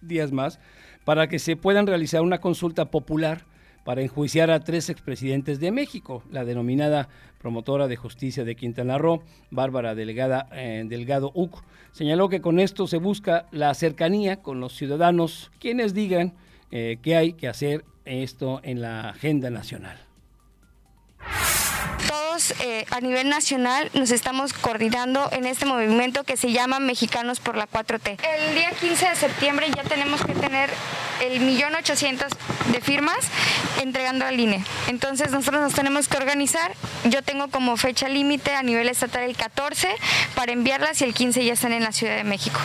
días más, para que se puedan realizar una consulta popular para enjuiciar a tres expresidentes de México, la denominada promotora de justicia de Quintana Roo, Bárbara eh, Delgado Uc, señaló que con esto se busca la cercanía con los ciudadanos, quienes digan eh, qué hay que hacer esto en la agenda nacional? Todos eh, a nivel nacional nos estamos coordinando en este movimiento que se llama Mexicanos por la 4T. El día 15 de septiembre ya tenemos que tener el millón ochocientos de firmas entregando al INE. Entonces nosotros nos tenemos que organizar. Yo tengo como fecha límite a nivel estatal el 14 para enviarlas y el 15 ya están en la Ciudad de México.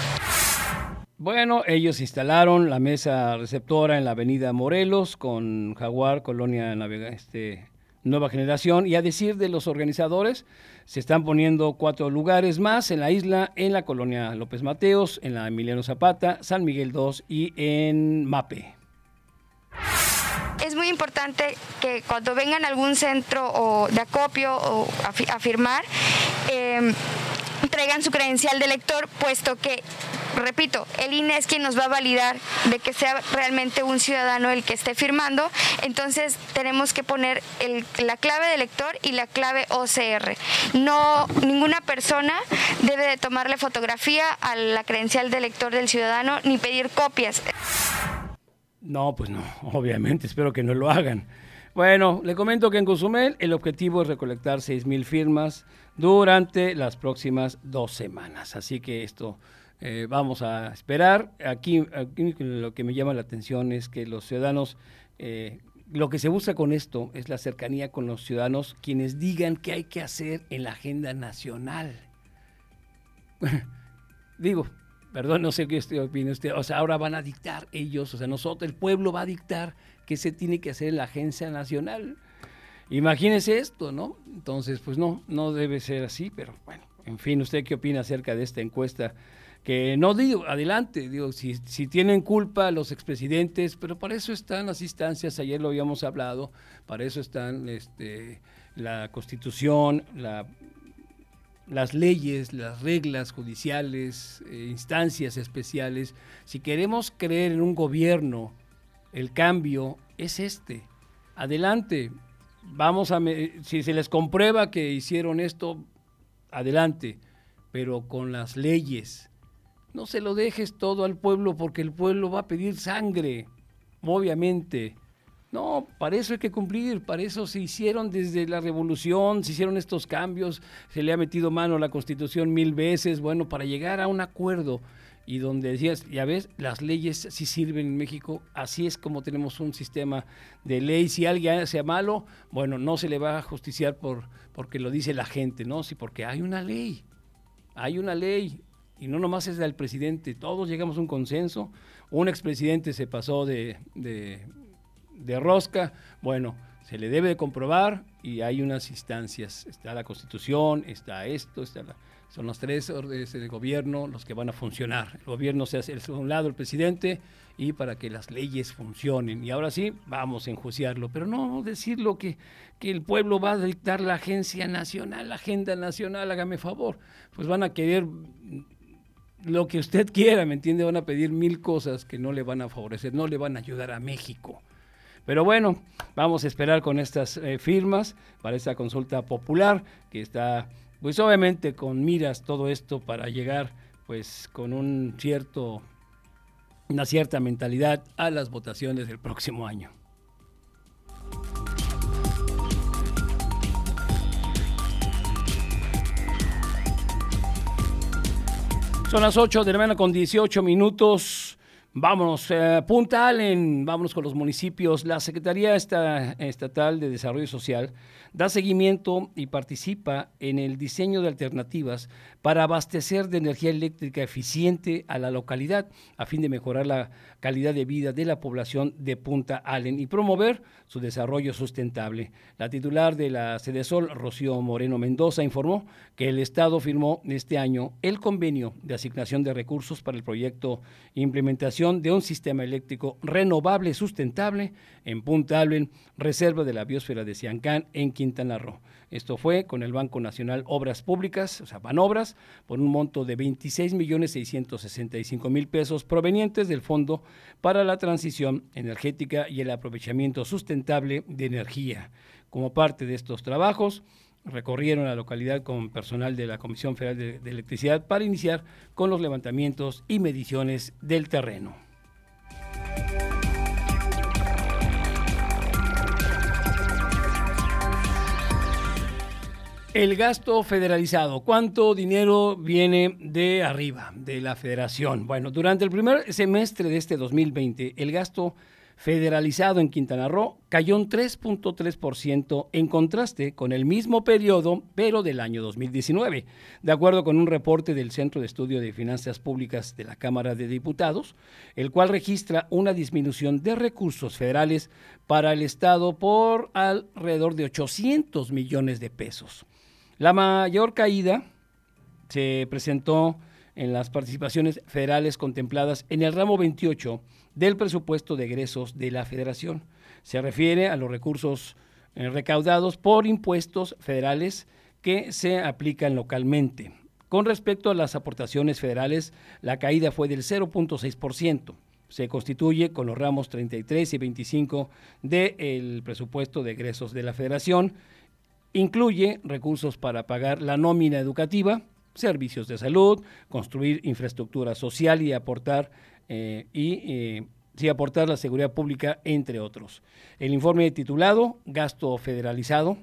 Bueno, ellos instalaron la mesa receptora en la avenida Morelos con Jaguar, Colonia Navega, este, Nueva Generación. Y a decir de los organizadores, se están poniendo cuatro lugares más en la isla, en la Colonia López Mateos, en la Emiliano Zapata, San Miguel 2 y en Mape. Es muy importante que cuando vengan a algún centro de acopio o a, firmar, eh, traigan su credencial de lector, puesto que repito, el INE es quien nos va a validar de que sea realmente un ciudadano el que esté firmando, entonces tenemos que poner la clave de lector y la clave OCR. No, ninguna persona debe de tomarle fotografía a la credencial de lector del ciudadano ni pedir copias. No, pues no, obviamente, espero que no lo hagan. Bueno, le comento que en Cozumel el objetivo es recolectar 6.000 firmas durante las próximas dos semanas. Así que esto eh, vamos a esperar. Aquí, lo que me llama la atención es que los ciudadanos, eh, lo que se busca con esto es la cercanía con los ciudadanos, quienes digan qué hay que hacer en la agenda nacional. Digo, perdón, no sé qué opina usted, o sea, ahora van a dictar ellos, o sea, nosotros, el pueblo va a dictar qué se tiene que hacer en la agencia nacional. Imagínese esto, ¿no? Entonces, pues no, no debe ser así, pero bueno, en fin, ¿usted qué opina acerca de esta encuesta? Que no digo, adelante, digo, si, si tienen culpa los expresidentes, pero para eso están las instancias, ayer lo habíamos hablado, para eso están este, la constitución, la, las leyes, las reglas judiciales, eh, instancias especiales. Si queremos creer en un gobierno, el cambio es este. Adelante, vamos a, si se les comprueba que hicieron esto, adelante, pero con las leyes, no se lo dejes todo al pueblo porque el pueblo va a pedir sangre, obviamente. No, para eso hay que cumplir, para eso se hicieron desde la revolución, se hicieron estos cambios, se le ha metido mano a la constitución mil veces, bueno, para llegar a un acuerdo y donde decías, ya ves, las leyes sí sirven en México, así es como tenemos un sistema de ley, si alguien sea malo, bueno, no se le va a justiciar por, porque lo dice la gente, ¿no? Sí, porque hay una ley, hay una ley, y no nomás es del presidente, todos llegamos a un consenso, un expresidente se pasó de, de, rosca, bueno, se le debe de comprobar y hay unas instancias, está la constitución, está esto, está son los tres órdenes de gobierno los que van a funcionar. El gobierno se hace a un lado el presidente y para que las leyes funcionen. Y ahora sí, vamos a enjuiciarlo, pero no decirlo que, que el pueblo va a dictar la agencia nacional, la agenda nacional, hágame favor. Pues van a querer lo que usted quiera, ¿me entiende? Van a pedir mil cosas que no le van a favorecer, no le van a ayudar a México. Pero bueno, vamos a esperar con estas eh, firmas para esta consulta popular que está, pues obviamente con miras todo esto para llegar pues con un cierto, una cierta mentalidad a las votaciones del próximo año. Son las 8 de la mañana con 18 minutos. Vámonos, eh, Punta Allen, vámonos con los municipios. La Secretaría Estatal de Desarrollo Social da seguimiento y participa en el diseño de alternativas para abastecer de energía eléctrica eficiente a la localidad a fin de mejorar la calidad de vida de la población de Punta Allen y promover su desarrollo sustentable. La titular de la Sol, Rocío Moreno Mendoza, informó que el Estado firmó este año el convenio de asignación de recursos para el proyecto Implementación de un sistema eléctrico renovable sustentable en Punta Allen, reserva de la biosfera de Ciancán en Quintana Roo. Esto fue con el Banco Nacional Obras Públicas, o sea, Banobras, por un monto de 26 millones 665 mil pesos provenientes del Fondo para la Transición Energética y el Aprovechamiento Sustentable de Energía. Como parte de estos trabajos, recorrieron la localidad con personal de la Comisión Federal de Electricidad para iniciar con los levantamientos y mediciones del terreno. El gasto federalizado, ¿cuánto dinero viene de arriba, de la federación? Bueno, durante el primer semestre de este 2020, el gasto federalizado en Quintana Roo cayó un 3.3% en contraste con el mismo periodo, pero del año 2019. De acuerdo con un reporte del Centro de Estudio de Finanzas Públicas de la Cámara de Diputados, el cual registra una disminución de recursos federales para el Estado por alrededor de 800 millones de pesos. La mayor caída se presentó en las participaciones federales contempladas en el ramo 28 del presupuesto de egresos de la Federación. Se refiere a los recursos eh, recaudados por impuestos federales que se aplican localmente. Con respecto a las aportaciones federales, la caída fue del 0.6%. Se constituye con los ramos 33 y 25 del presupuesto de egresos de la Federación Incluye recursos para pagar la nómina educativa, servicios de salud, construir infraestructura social y aportar eh, y eh, aportar la seguridad pública, entre otros. El informe titulado Gasto federalizado,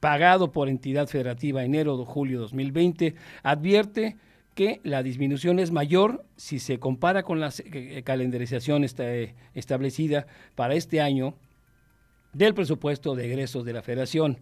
pagado por entidad federativa enero de julio 2020, advierte que la disminución es mayor si se compara con la eh, calendarización establecida para este año del presupuesto de egresos de la Federación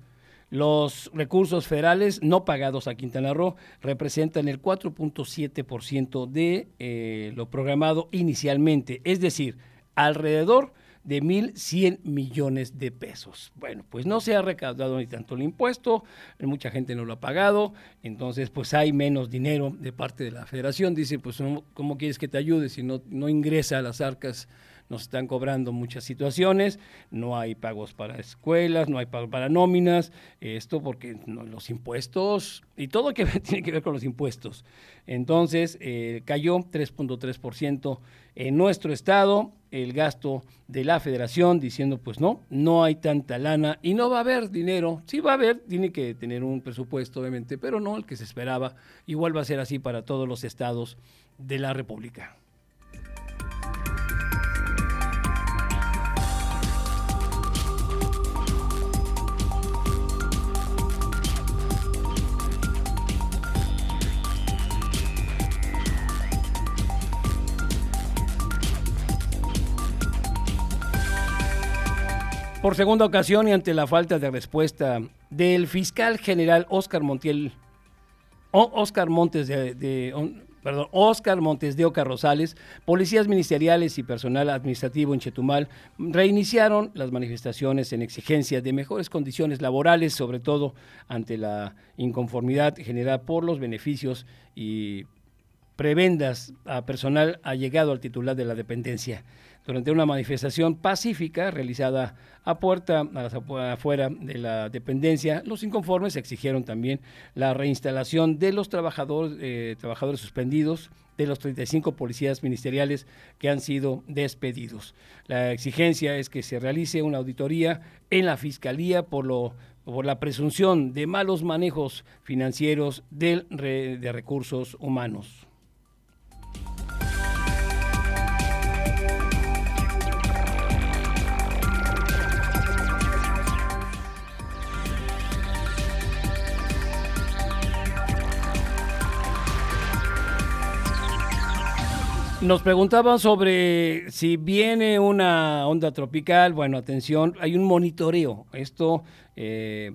los recursos federales no pagados a Quintana Roo representan el 4.7% de eh, lo programado inicialmente, es decir, alrededor de 1.100 millones de pesos. Bueno, pues no se ha recaudado ni tanto el impuesto, mucha gente no lo ha pagado, entonces pues hay menos dinero de parte de la federación. Dice, pues ¿cómo quieres que te ayude si no, no ingresa a las arcas nos están cobrando muchas situaciones, no hay pagos para escuelas, no hay pagos para nóminas, esto porque los impuestos y todo lo que tiene que ver con los impuestos. Entonces, eh, cayó 3.3% en nuestro estado el gasto de la federación diciendo pues no, no hay tanta lana y no va a haber dinero. Sí va a haber, tiene que tener un presupuesto obviamente, pero no el que se esperaba. Igual va a ser así para todos los estados de la República. Por segunda ocasión y ante la falta de respuesta del fiscal general Oscar Montiel, Oscar Montes de, perdón, Montes de Oca Rosales, policías ministeriales y personal administrativo en Chetumal reiniciaron las manifestaciones en exigencia de mejores condiciones laborales, sobre todo ante la inconformidad generada por los beneficios y prebendas a personal allegado al titular de la dependencia durante una manifestación pacífica realizada a puerta afuera de la dependencia. Los inconformes exigieron también la reinstalación de los trabajadores, eh, trabajadores suspendidos de los 35 policías ministeriales que han sido despedidos. La exigencia es que se realice una auditoría en la Fiscalía por lo por la presunción de malos manejos financieros del, de recursos humanos. Nos preguntaban sobre si viene una onda tropical. Bueno, atención, hay un monitoreo. Esto eh,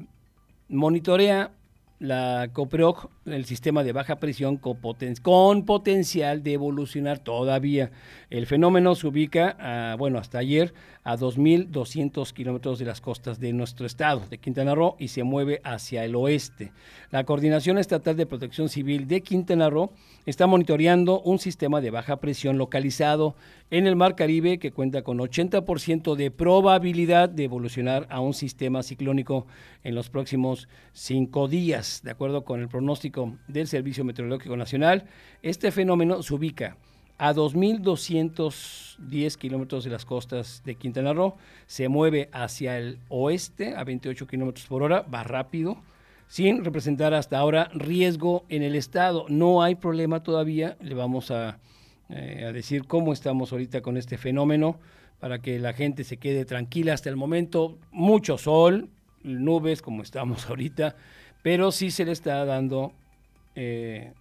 monitorea la COPROC, el sistema de baja presión con, potencial de evolucionar todavía. El fenómeno se ubica, bueno, hasta ayer a 2.200 kilómetros de las costas de nuestro estado, de Quintana Roo, y se mueve hacia el oeste. La Coordinación Estatal de Protección Civil de Quintana Roo está monitoreando un sistema de baja presión localizado en el Mar Caribe que cuenta con 80% de probabilidad de evolucionar a un sistema ciclónico en los próximos cinco días. De acuerdo con el pronóstico del Servicio Meteorológico Nacional, este fenómeno se ubica a 2.210 kilómetros de las costas de Quintana Roo, se mueve hacia el oeste a 28 kilómetros por hora, va rápido, sin representar hasta ahora riesgo en el estado. No hay problema todavía, le vamos a, eh, a decir cómo estamos ahorita con este fenómeno para que la gente se quede tranquila hasta el momento. Mucho sol, nubes como estamos ahorita, pero sí se le está dando eh,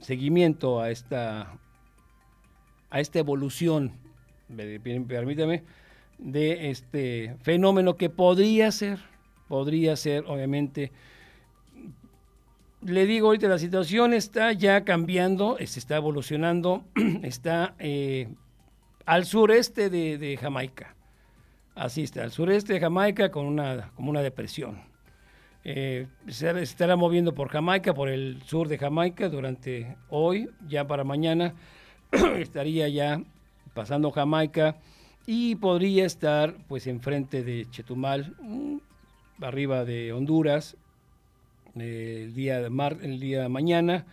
seguimiento a esta, a esta evolución, permítame, de este fenómeno que podría ser, podría ser, obviamente, le digo ahorita, la situación está ya cambiando, se está evolucionando, está eh, al sureste de, Jamaica. Así está, al sureste de Jamaica con una, una depresión. Eh, se estará moviendo por Jamaica, por el sur de Jamaica durante hoy, ya para mañana. Estaría ya pasando Jamaica y podría estar pues enfrente de Chetumal, mm, arriba de Honduras, el día de mar, el día de mañana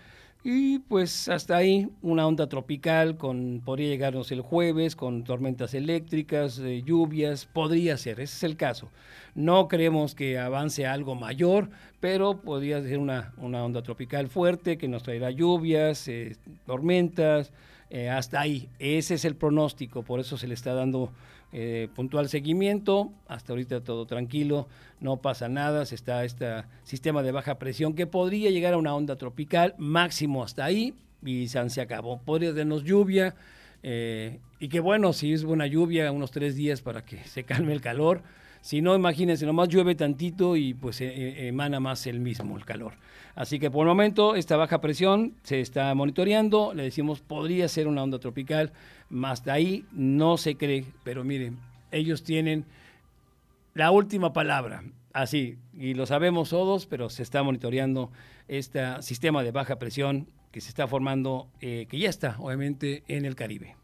y pues hasta ahí una onda tropical con podría llegarnos el jueves con tormentas eléctricas, eh, lluvias, podría ser, ese es el caso. No creemos que avance algo mayor, pero podría ser una, una onda tropical fuerte que nos traerá lluvias, eh, tormentas, eh, hasta ahí. Ese es el pronóstico, por eso se le está dando eh, puntual seguimiento. Hasta ahorita todo tranquilo, no pasa nada. Se está este sistema de baja presión que podría llegar a una onda tropical, máximo hasta ahí, y se acabó. Podría darnos lluvia. Eh, y que bueno, si es buena lluvia, unos tres días para que se calme el calor. Si no, imagínense, nomás llueve tantito y pues emana más el mismo, el calor. Así que por el momento esta baja presión se está monitoreando, le decimos podría ser una onda tropical, más de ahí no se cree, pero miren, ellos tienen la última palabra, así, y lo sabemos todos, pero se está monitoreando este sistema de baja presión que se está formando, eh, que ya está obviamente en el Caribe.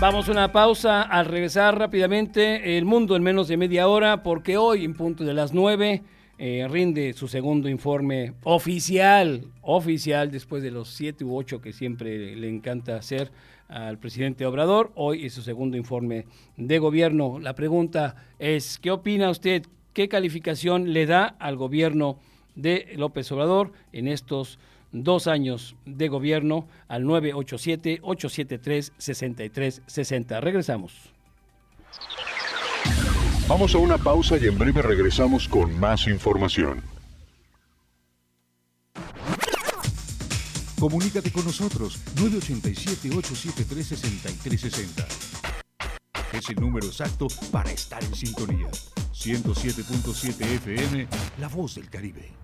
Vamos a una pausa al regresar rápidamente el mundo en menos de media hora porque hoy en punto de las nueve eh, rinde su segundo informe oficial, oficial después de los siete u ocho que siempre le encanta hacer al presidente Obrador. Hoy es su segundo informe de gobierno. La pregunta es, ¿qué opina usted? ¿Qué calificación le da al gobierno de López Obrador en estos dos años de gobierno al 987-873-6360. Regresamos. Vamos a una pausa y en breve regresamos con más información. Comunícate con nosotros 987-873-6360. Es el número exacto para estar en sintonía. 107.7 FM, La Voz del Caribe.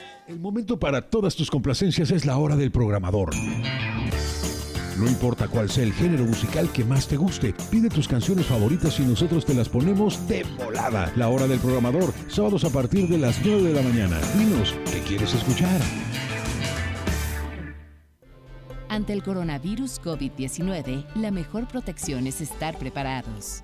El momento para todas tus complacencias es la hora del programador. No importa cuál sea el género musical que más te guste, pide tus canciones favoritas y nosotros te las ponemos de volada. La hora del programador, sábados a partir de las 9 de la mañana. Dinos, ¿qué quieres escuchar? Ante el coronavirus COVID-19, la mejor protección es estar preparados.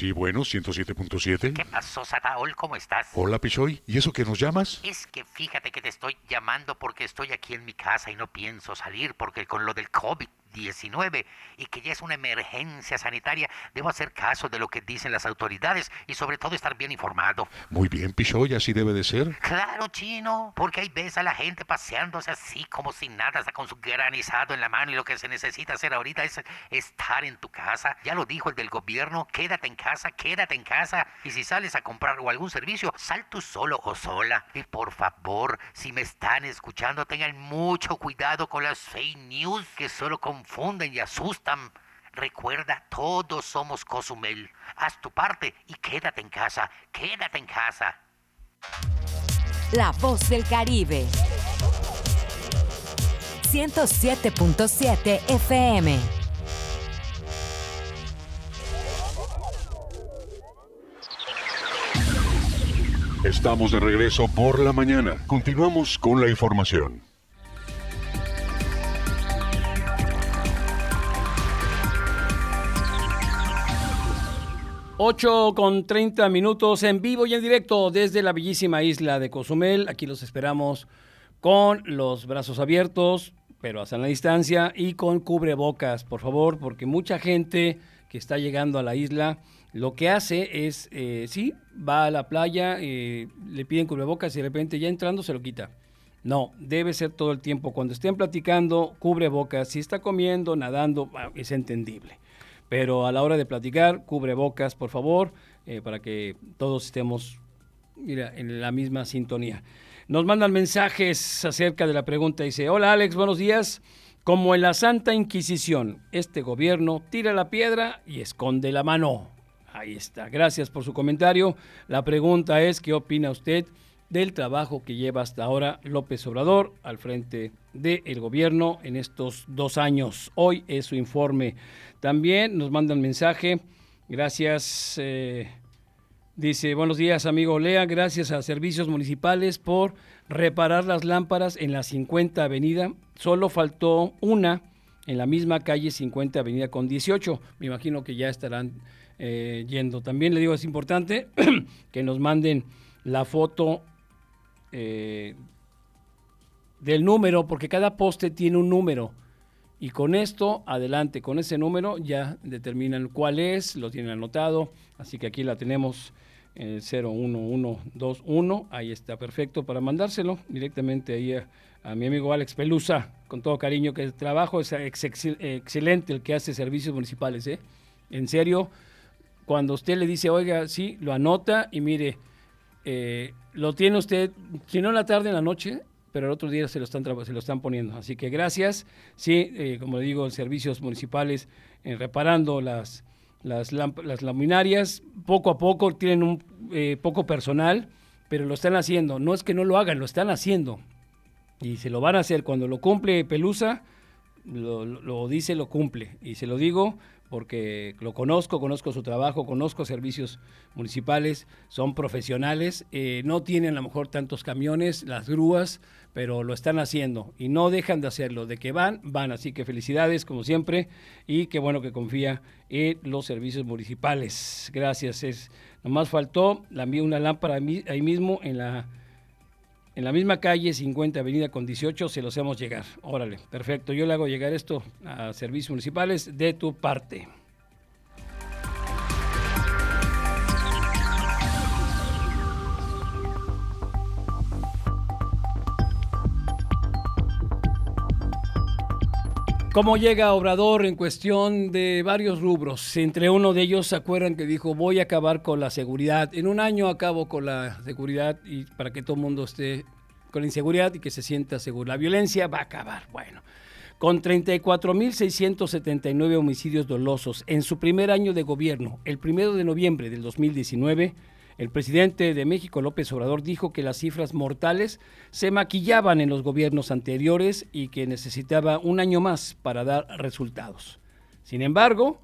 Sí, bueno, 107.7. ¿Qué pasó, Sataol? ¿Cómo estás? Hola, Pichoy. ¿Y eso que nos llamas? Es que fíjate que te estoy llamando porque estoy aquí en mi casa y no pienso salir porque con lo del COVID 19 y que ya es una emergencia sanitaria, debo hacer caso de lo que dicen las autoridades y sobre todo estar bien informado. Muy bien, Pichoy, así debe de ser. Claro, chino, porque ahí ves a la gente paseándose así como sin nada, hasta con su granizado en la mano y lo que se necesita hacer ahorita es estar en tu casa. Ya lo dijo el del gobierno, quédate en casa, quédate en casa y si sales a comprar o algún servicio, sal tú solo o sola. Y por favor, si me están escuchando, tengan mucho cuidado con las fake news que solo con confunden y asustan. Recuerda, todos somos Cozumel. Haz tu parte y quédate en casa, quédate en casa. La voz del Caribe. 107.7 FM. Estamos de regreso por la mañana. Continuamos con la información. 8 con 30 minutos en vivo y en directo desde la bellísima isla de Cozumel. Aquí los esperamos con los brazos abiertos, pero hasta la distancia y con cubrebocas, por favor, porque mucha gente que está llegando a la isla lo que hace es, eh, sí, va a la playa, eh, le piden cubrebocas y de repente ya entrando se lo quita. No, debe ser todo el tiempo. Cuando estén platicando, cubrebocas. Si está comiendo, nadando, es entendible pero a la hora de platicar, cubre bocas, por favor, eh, para que todos estemos en la misma sintonía. Nos mandan mensajes acerca de la pregunta. Dice, hola Alex, buenos días. Como en la Santa Inquisición, este gobierno tira la piedra y esconde la mano. Ahí está. Gracias por su comentario. La pregunta es, ¿qué opina usted del trabajo que lleva hasta ahora López Obrador al frente del gobierno en estos dos años? Hoy es su informe también nos manda un mensaje. Gracias. Eh, dice, buenos días, amigo Lea. Gracias a Servicios Municipales por reparar las lámparas en la 50 Avenida. Solo faltó una en la misma calle 50 Avenida con 18. Me imagino que ya estarán eh, yendo. También le digo, es importante que nos manden la foto eh, del número, porque cada poste tiene un número. Y con esto, adelante, con ese número ya determinan cuál es, lo tienen anotado. Así que aquí la tenemos, el 01121. Ahí está perfecto para mandárselo directamente ahí a, mi amigo Alex Pelusa, con todo cariño, que el trabajo es excelente el que hace servicios municipales. ¿eh? En serio, cuando usted le dice, oiga, sí, lo anota y mire, eh, lo tiene usted, si no en la tarde, en la noche, pero el otro día se lo están, se lo están poniendo. Así que gracias. Sí, eh, como digo, servicios municipales reparando las, las, las, laminarias. Poco a poco tienen un eh, poco personal, pero lo están haciendo. No es que no lo hagan, lo están haciendo. Y se lo van a hacer. Cuando lo cumple Pelusa, lo, lo dice, lo cumple. Y se lo digo porque lo conozco, conozco su trabajo, conozco servicios municipales, son profesionales, no tienen a lo mejor tantos camiones, las grúas, pero lo están haciendo y no dejan de hacerlo. De que van, van. Así que felicidades, como siempre, y qué bueno que confía en los servicios municipales. Gracias. Es, nomás faltó la, una lámpara ahí mismo en la, en la misma calle 50 Avenida con 18, se los hacemos llegar. Órale, perfecto. Yo le hago llegar esto a servicios municipales de tu parte. ¿Cómo llega Obrador en cuestión de varios rubros? Entre uno de ellos, ¿se acuerdan que dijo, voy a acabar con la seguridad? En un año acabo con la seguridad y para que todo el mundo esté con la inseguridad y que se sienta seguro. La violencia va a acabar. Bueno, con 34.679 homicidios dolosos en su primer año de gobierno, el primero de noviembre del 2019, el presidente de México, López Obrador, dijo que las cifras mortales se maquillaban en los gobiernos anteriores y que necesitaba un año más para dar resultados. Sin embargo,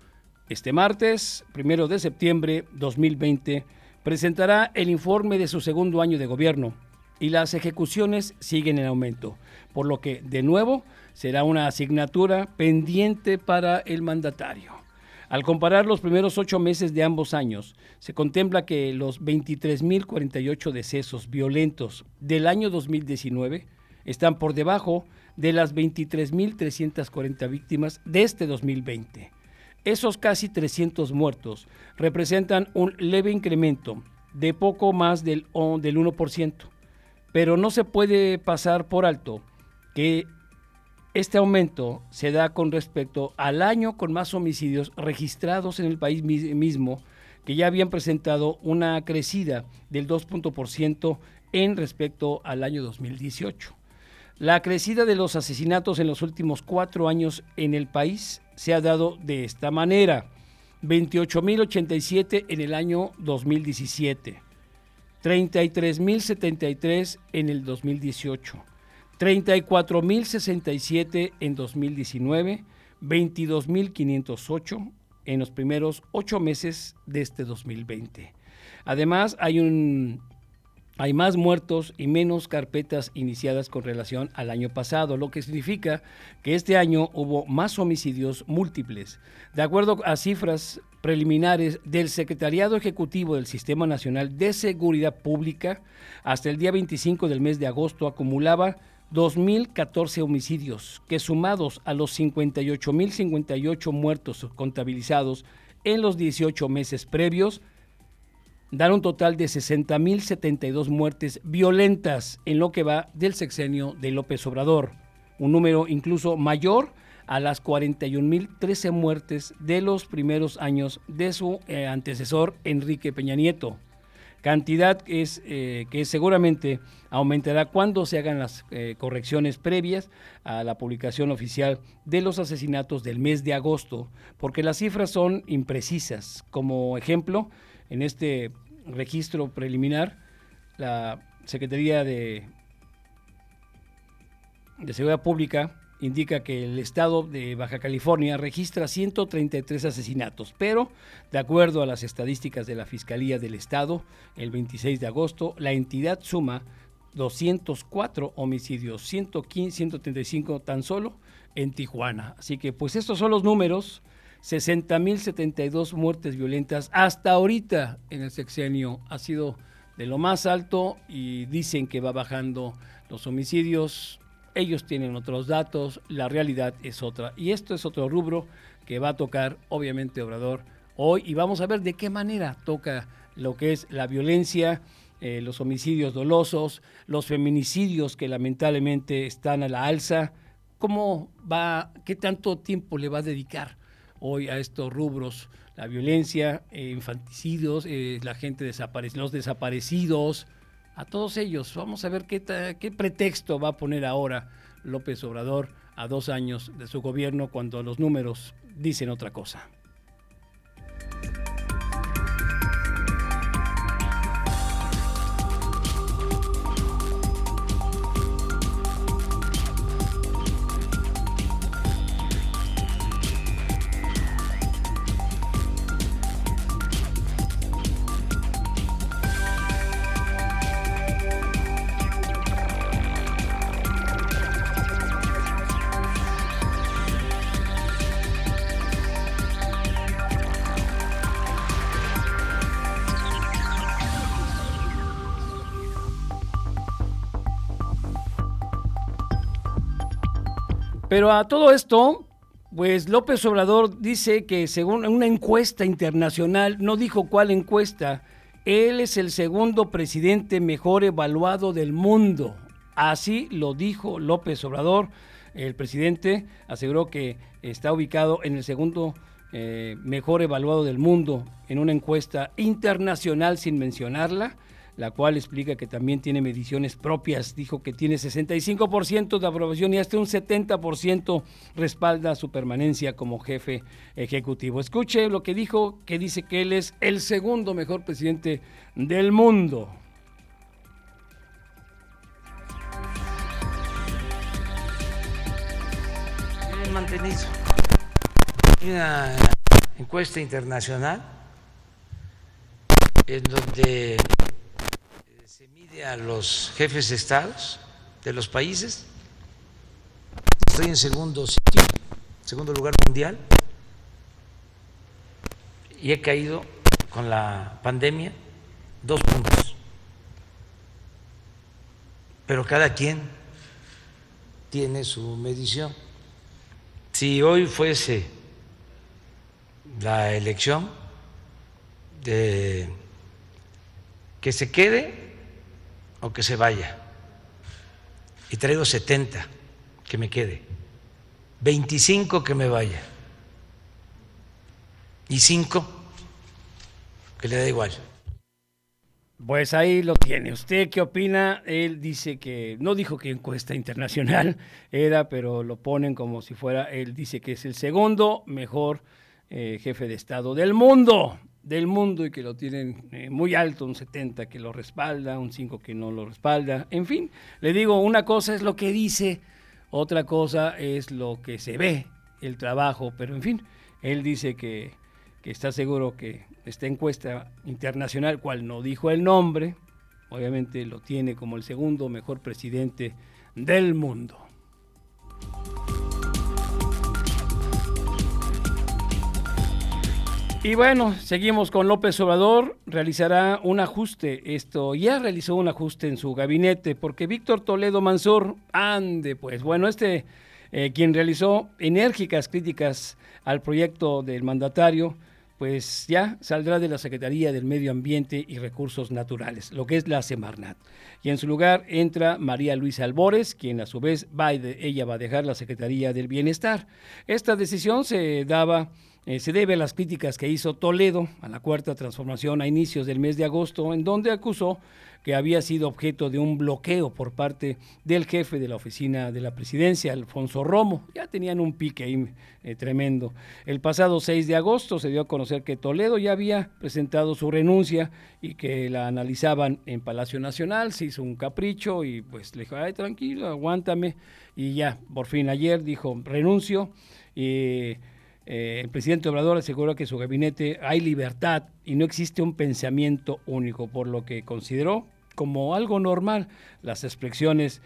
este martes, primero de septiembre 2020, presentará el informe de su segundo año de gobierno. y las ejecuciones siguen en aumento, por lo que, de nuevo, será una asignatura pendiente para el mandatario. Al comparar los primeros ocho meses de ambos años, se contempla que los 23.048 decesos violentos del año 2019 están por debajo de las 23.340 víctimas de este 2020. Esos casi 300 muertos representan un leve incremento de poco más del, del 1%, pero no se puede pasar por alto que este aumento se da con respecto al año con más homicidios registrados en el país mismo, que ya habían presentado una crecida del 2% en respecto al año 2018. La crecida de los asesinatos en los últimos cuatro años en el país se ha dado de esta manera. 28.087 en el año 2017, 33.073 en el 2018, 34.067 en 2019, 22.508 en los primeros ocho meses de este 2020. Además, hay un hay más muertos y menos carpetas iniciadas con relación al año pasado, lo que significa que este año hubo más homicidios múltiples. De acuerdo a cifras preliminares del Secretariado Ejecutivo del Sistema Nacional de Seguridad Pública, hasta el día 25 del mes de agosto acumulaba 2.014 homicidios, que sumados a los 58.058 muertos contabilizados en los 18 meses previos, dan un total de 60.072 muertes violentas en lo que va del sexenio de López Obrador, un número incluso mayor a las 41.013 muertes de los primeros años de su eh, antecesor Enrique Peña Nieto. Cantidad es, eh, que seguramente aumentará cuando se hagan las eh, correcciones previas a la publicación oficial de los asesinatos del mes de agosto, porque las cifras son imprecisas. Como ejemplo, en este registro preliminar, la Secretaría de Seguridad Pública indica que el estado de Baja California registra 133 asesinatos, pero de acuerdo a las estadísticas de la Fiscalía del Estado, el 26 de agosto, la entidad suma 204 homicidios, 115, 135 tan solo en Tijuana. Así que pues estos son los números 60.072 muertes violentas hasta ahorita en el sexenio. Ha sido de lo más alto y dicen que va bajando los homicidios. Ellos tienen otros datos, la realidad es otra. Y esto es otro rubro que va a tocar, obviamente, Obrador hoy. Y vamos a ver de qué manera toca lo que es la violencia, eh, los homicidios dolosos, los feminicidios que lamentablemente están a la alza. ¿Cómo va, qué tanto tiempo le va a dedicar? hoy a estos rubros, la violencia, eh, infanticidios, eh, la gente desaparece, los desaparecidos, a todos ellos. Vamos a ver qué, pretexto va a poner ahora López Obrador a dos años de su gobierno cuando los números dicen otra cosa. Pero a todo esto, pues López Obrador dice que según una encuesta internacional, no dijo cuál encuesta, él es el segundo presidente mejor evaluado del mundo. Así lo dijo López Obrador. El presidente aseguró que está ubicado en el segundo eh, mejor evaluado del mundo en una encuesta internacional sin mencionarla la cual explica que también tiene mediciones propias. Dijo que tiene 65% de aprobación y hasta un 70% respalda su permanencia como jefe ejecutivo. Escuche lo que dijo, que dice que él es el segundo mejor presidente del mundo. mantenido una encuesta internacional en donde a los jefes de estados de los países. Estoy en segundo sitio, segundo lugar mundial, y he caído con la pandemia dos puntos. Pero cada quien tiene su medición. Si hoy fuese la elección de que se quede que se vaya, y traigo 70 que me quede, 25 que me vaya y 5 que le da igual. Pues ahí lo tiene. ¿Usted qué opina? Él dice que, no dijo que encuesta internacional era, pero lo ponen como si fuera, él dice que es el segundo mejor eh, jefe de Estado del mundo, del mundo y que lo tienen eh, muy alto, un 70 que lo respalda, un 5 que no lo respalda. En fin, le digo, una cosa es lo que dice, otra cosa es lo que se ve, el trabajo, pero en fin, él dice que, que está seguro que esta encuesta internacional, cual no dijo el nombre, obviamente lo tiene como el segundo mejor presidente del mundo. Y bueno, seguimos con López Obrador. Realizará un ajuste. Esto ya realizó un ajuste en su gabinete porque Víctor Toledo Mansur, ande pues. Bueno, este eh, quien realizó enérgicas críticas al proyecto del mandatario, pues ya saldrá de la Secretaría del Medio Ambiente y Recursos Naturales, lo que es la Semarnat. Y en su lugar entra María Luisa Albores, quien a su vez va ella va a dejar la Secretaría del Bienestar. Esta decisión se daba eh, se debe a las críticas que hizo Toledo a la cuarta transformación a inicios del mes de agosto, en donde acusó que había sido objeto de un bloqueo por parte del jefe de la oficina de la presidencia, Alfonso Romo. Ya tenían un pique ahí eh, tremendo. El pasado 6 de agosto se dio a conocer que Toledo ya había presentado su renuncia y que la analizaban en Palacio Nacional. Se hizo un capricho y pues le dijo, ay, tranquilo, aguántame. Y ya, por fin ayer dijo, renuncio. Y eh, el presidente Obrador aseguró que su gabinete hay libertad y no existe un pensamiento único, por lo que consideró como algo normal las expresiones,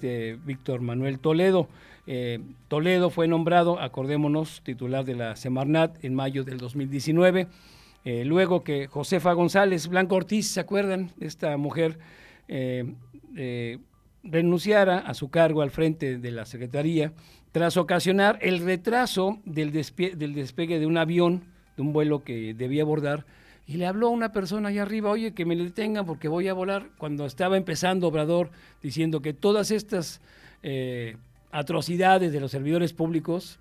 de Víctor Manuel Toledo. Eh, Toledo fue nombrado, acordémonos, titular de la Semarnat en mayo del 2019. Eh, luego que Josefa González Blanco Ortiz, ¿se acuerdan? Esta mujer renunciara a su cargo al frente de la Secretaría tras ocasionar el retraso del, del despegue de un avión, de un vuelo que debía abordar, y le habló a una persona allá arriba, oye, que me detengan porque voy a volar, cuando estaba empezando Obrador diciendo que todas estas eh, atrocidades de los servidores públicos,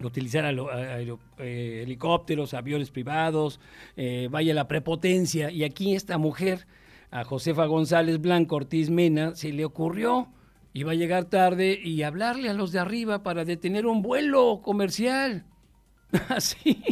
utilizar eh, helicópteros, aviones privados, eh, vaya la prepotencia, y aquí esta mujer, a Josefa González Blanco Ortiz Mena, se le ocurrió iba a llegar tarde y hablarle a los de arriba para detener un vuelo comercial. Así.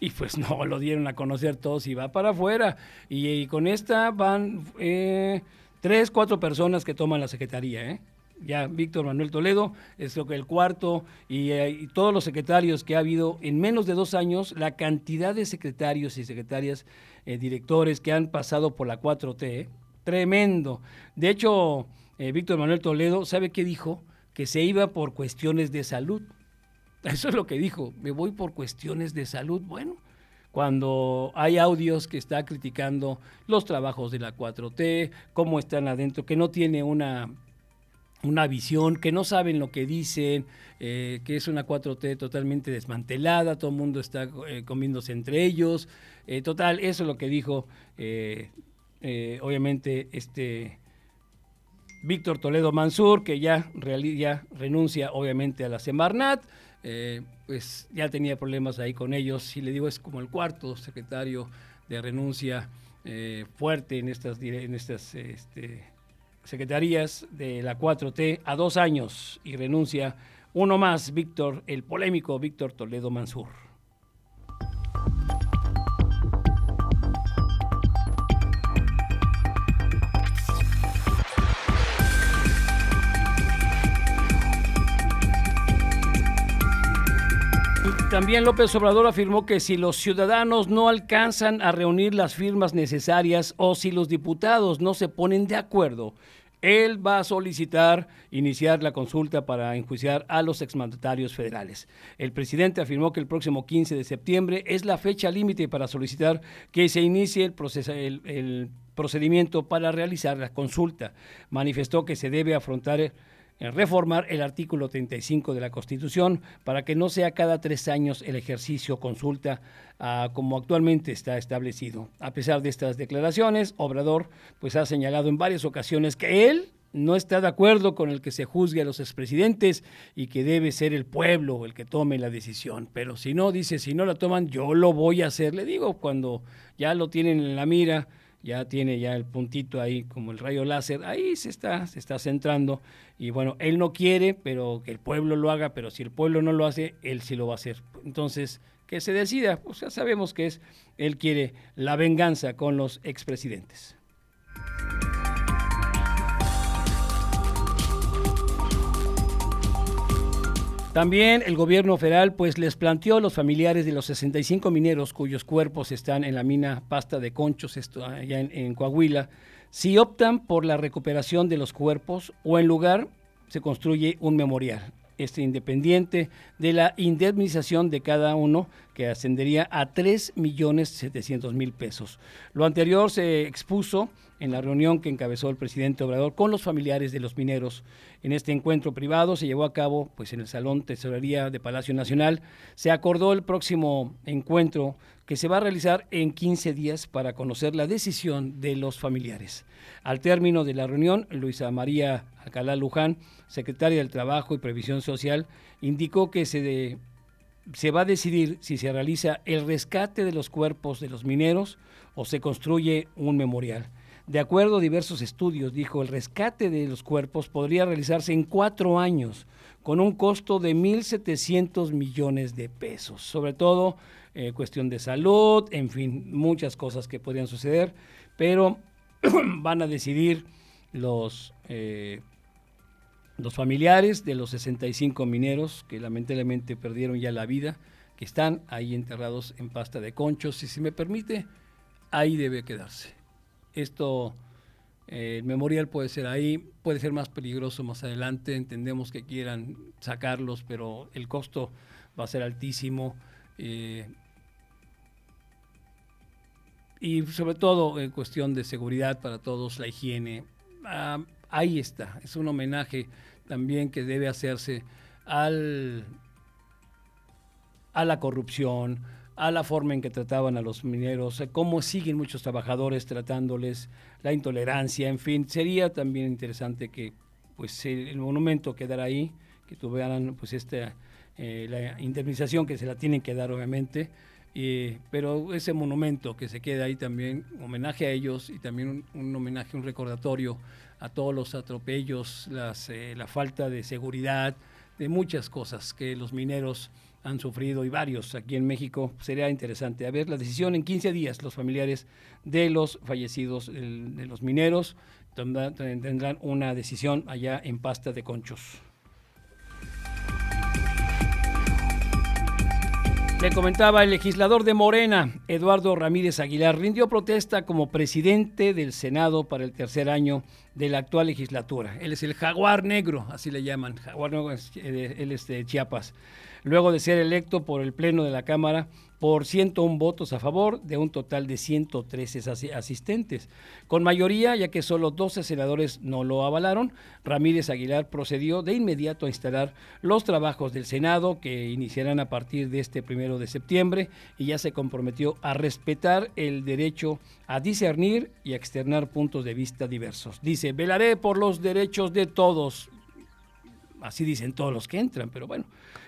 y pues no, lo dieron a conocer todos y va para afuera. Y, con esta van eh, tres, cuatro personas que toman la secretaría. ¿eh? Ya Víctor Manuel Toledo es lo que el cuarto y, eh, y, todos los secretarios que ha habido en menos de dos años, la cantidad de secretarios y secretarias, directores que han pasado por la 4T, tremendo. De hecho, eh, Víctor Manuel Toledo, ¿sabe qué dijo? Que se iba por cuestiones de salud. Eso es lo que dijo, me voy por cuestiones de salud. Bueno, cuando hay audios que está criticando los trabajos de la 4T, cómo están adentro, que no tiene una, una visión, que no saben lo que dicen, eh, que es una 4T totalmente desmantelada, todo el mundo está eh, comiéndose entre ellos. total, eso es lo que dijo, obviamente, este Víctor Toledo Mansur, que ya, ya renuncia obviamente a la Semarnat, eh, pues ya tenía problemas ahí con ellos, y le digo, es como el cuarto secretario de renuncia eh, fuerte en estas, en estas este, secretarías de la 4T a dos años y renuncia uno más, Víctor, el polémico Víctor Toledo Mansur. También López Obrador afirmó que si los ciudadanos no alcanzan a reunir las firmas necesarias o si los diputados no se ponen de acuerdo, él va a solicitar iniciar la consulta para enjuiciar a los exmandatarios federales. El presidente afirmó que el próximo 15 de septiembre es la fecha límite para solicitar que se inicie el, el procedimiento para realizar la consulta. Manifestó que se debe afrontar reformar el artículo 35 de la Constitución para que no sea cada tres años el ejercicio consulta ah, como actualmente está establecido. A pesar de estas declaraciones, Obrador pues ha señalado en varias ocasiones que él no está de acuerdo con el que se juzgue a los expresidentes y que debe ser el pueblo el que tome la decisión. Pero si no, dice, si no la toman, yo lo voy a hacer. Le digo, cuando ya lo tienen en la mira, ya tiene ya el puntito ahí como el rayo láser, ahí se está, se está centrando y bueno, él no quiere, pero que el pueblo lo haga, pero si el pueblo no lo hace, él sí lo va a hacer. Entonces, que se decida, pues ya sabemos que es, él quiere la venganza con los expresidentes. También el gobierno federal pues les planteó a los familiares de los 65 mineros cuyos cuerpos están en la mina Pasta de Conchos, esto allá en, Coahuila, si optan por la recuperación de los cuerpos o en lugar se construye un memorial este independiente de la indemnización de cada uno que ascendería a 3.700.000 pesos. Lo anterior se expuso en la reunión que encabezó el presidente Obrador con los familiares de los mineros. En este encuentro privado se llevó a cabo pues en el Salón Tesorería de Palacio Nacional. Se acordó el próximo encuentro que se va a realizar en 15 días para conocer la decisión de los familiares. Al término de la reunión, Luisa María Alcalá Luján, secretaria del Trabajo y Previsión Social, indicó que se, se va a decidir si se realiza el rescate de los cuerpos de los mineros o se construye un memorial. De acuerdo a diversos estudios, dijo, el rescate de los cuerpos podría realizarse en cuatro años, con un costo de 1.700 millones de pesos. Sobre todo, eh, cuestión de salud, en fin, muchas cosas que podrían suceder, pero van a decidir los, eh, los familiares de los 65 mineros que lamentablemente perdieron ya la vida, que están ahí enterrados en pasta de conchos. Y si me permite, ahí debe quedarse. Esto, eh, el memorial puede ser ahí, puede ser más peligroso más adelante, entendemos que quieran sacarlos, pero el costo va a ser altísimo. Eh, y sobre todo en cuestión de seguridad para todos, la higiene. Ah, ahí está, es un homenaje también que debe hacerse al, a la corrupción, a la forma en que trataban a los mineros, a cómo siguen muchos trabajadores tratándoles, la intolerancia, en fin, sería también interesante que pues el monumento quedara ahí, que tuvieran pues esta eh, la indemnización que se la tienen que dar obviamente, pero ese monumento que se queda ahí también, homenaje a ellos y también un, homenaje, un recordatorio a todos los atropellos, las, eh, la falta de seguridad, de muchas cosas que los mineros han sufrido y varios aquí en México. Sería interesante a ver la decisión en 15 días. Los familiares de los fallecidos, de los mineros, tendrán una decisión allá en Pasta de Conchos. Le comentaba el legislador de Morena, Eduardo Ramírez Aguilar, rindió protesta como presidente del Senado para el tercer año de la actual legislatura. Él es el jaguar negro, así le llaman, jaguar negro, eh, él es de Chiapas luego de ser electo por el Pleno de la Cámara por 101 votos a favor de un total de 113 asistentes. Con mayoría, ya que solo 12 senadores no lo avalaron, Ramírez Aguilar procedió de inmediato a instalar los trabajos del Senado que iniciarán a partir de este primero de septiembre y ya se comprometió a respetar el derecho a discernir y a externar puntos de vista diversos. Dice, velaré por los derechos de todos. Así dicen todos los que entran, pero bueno,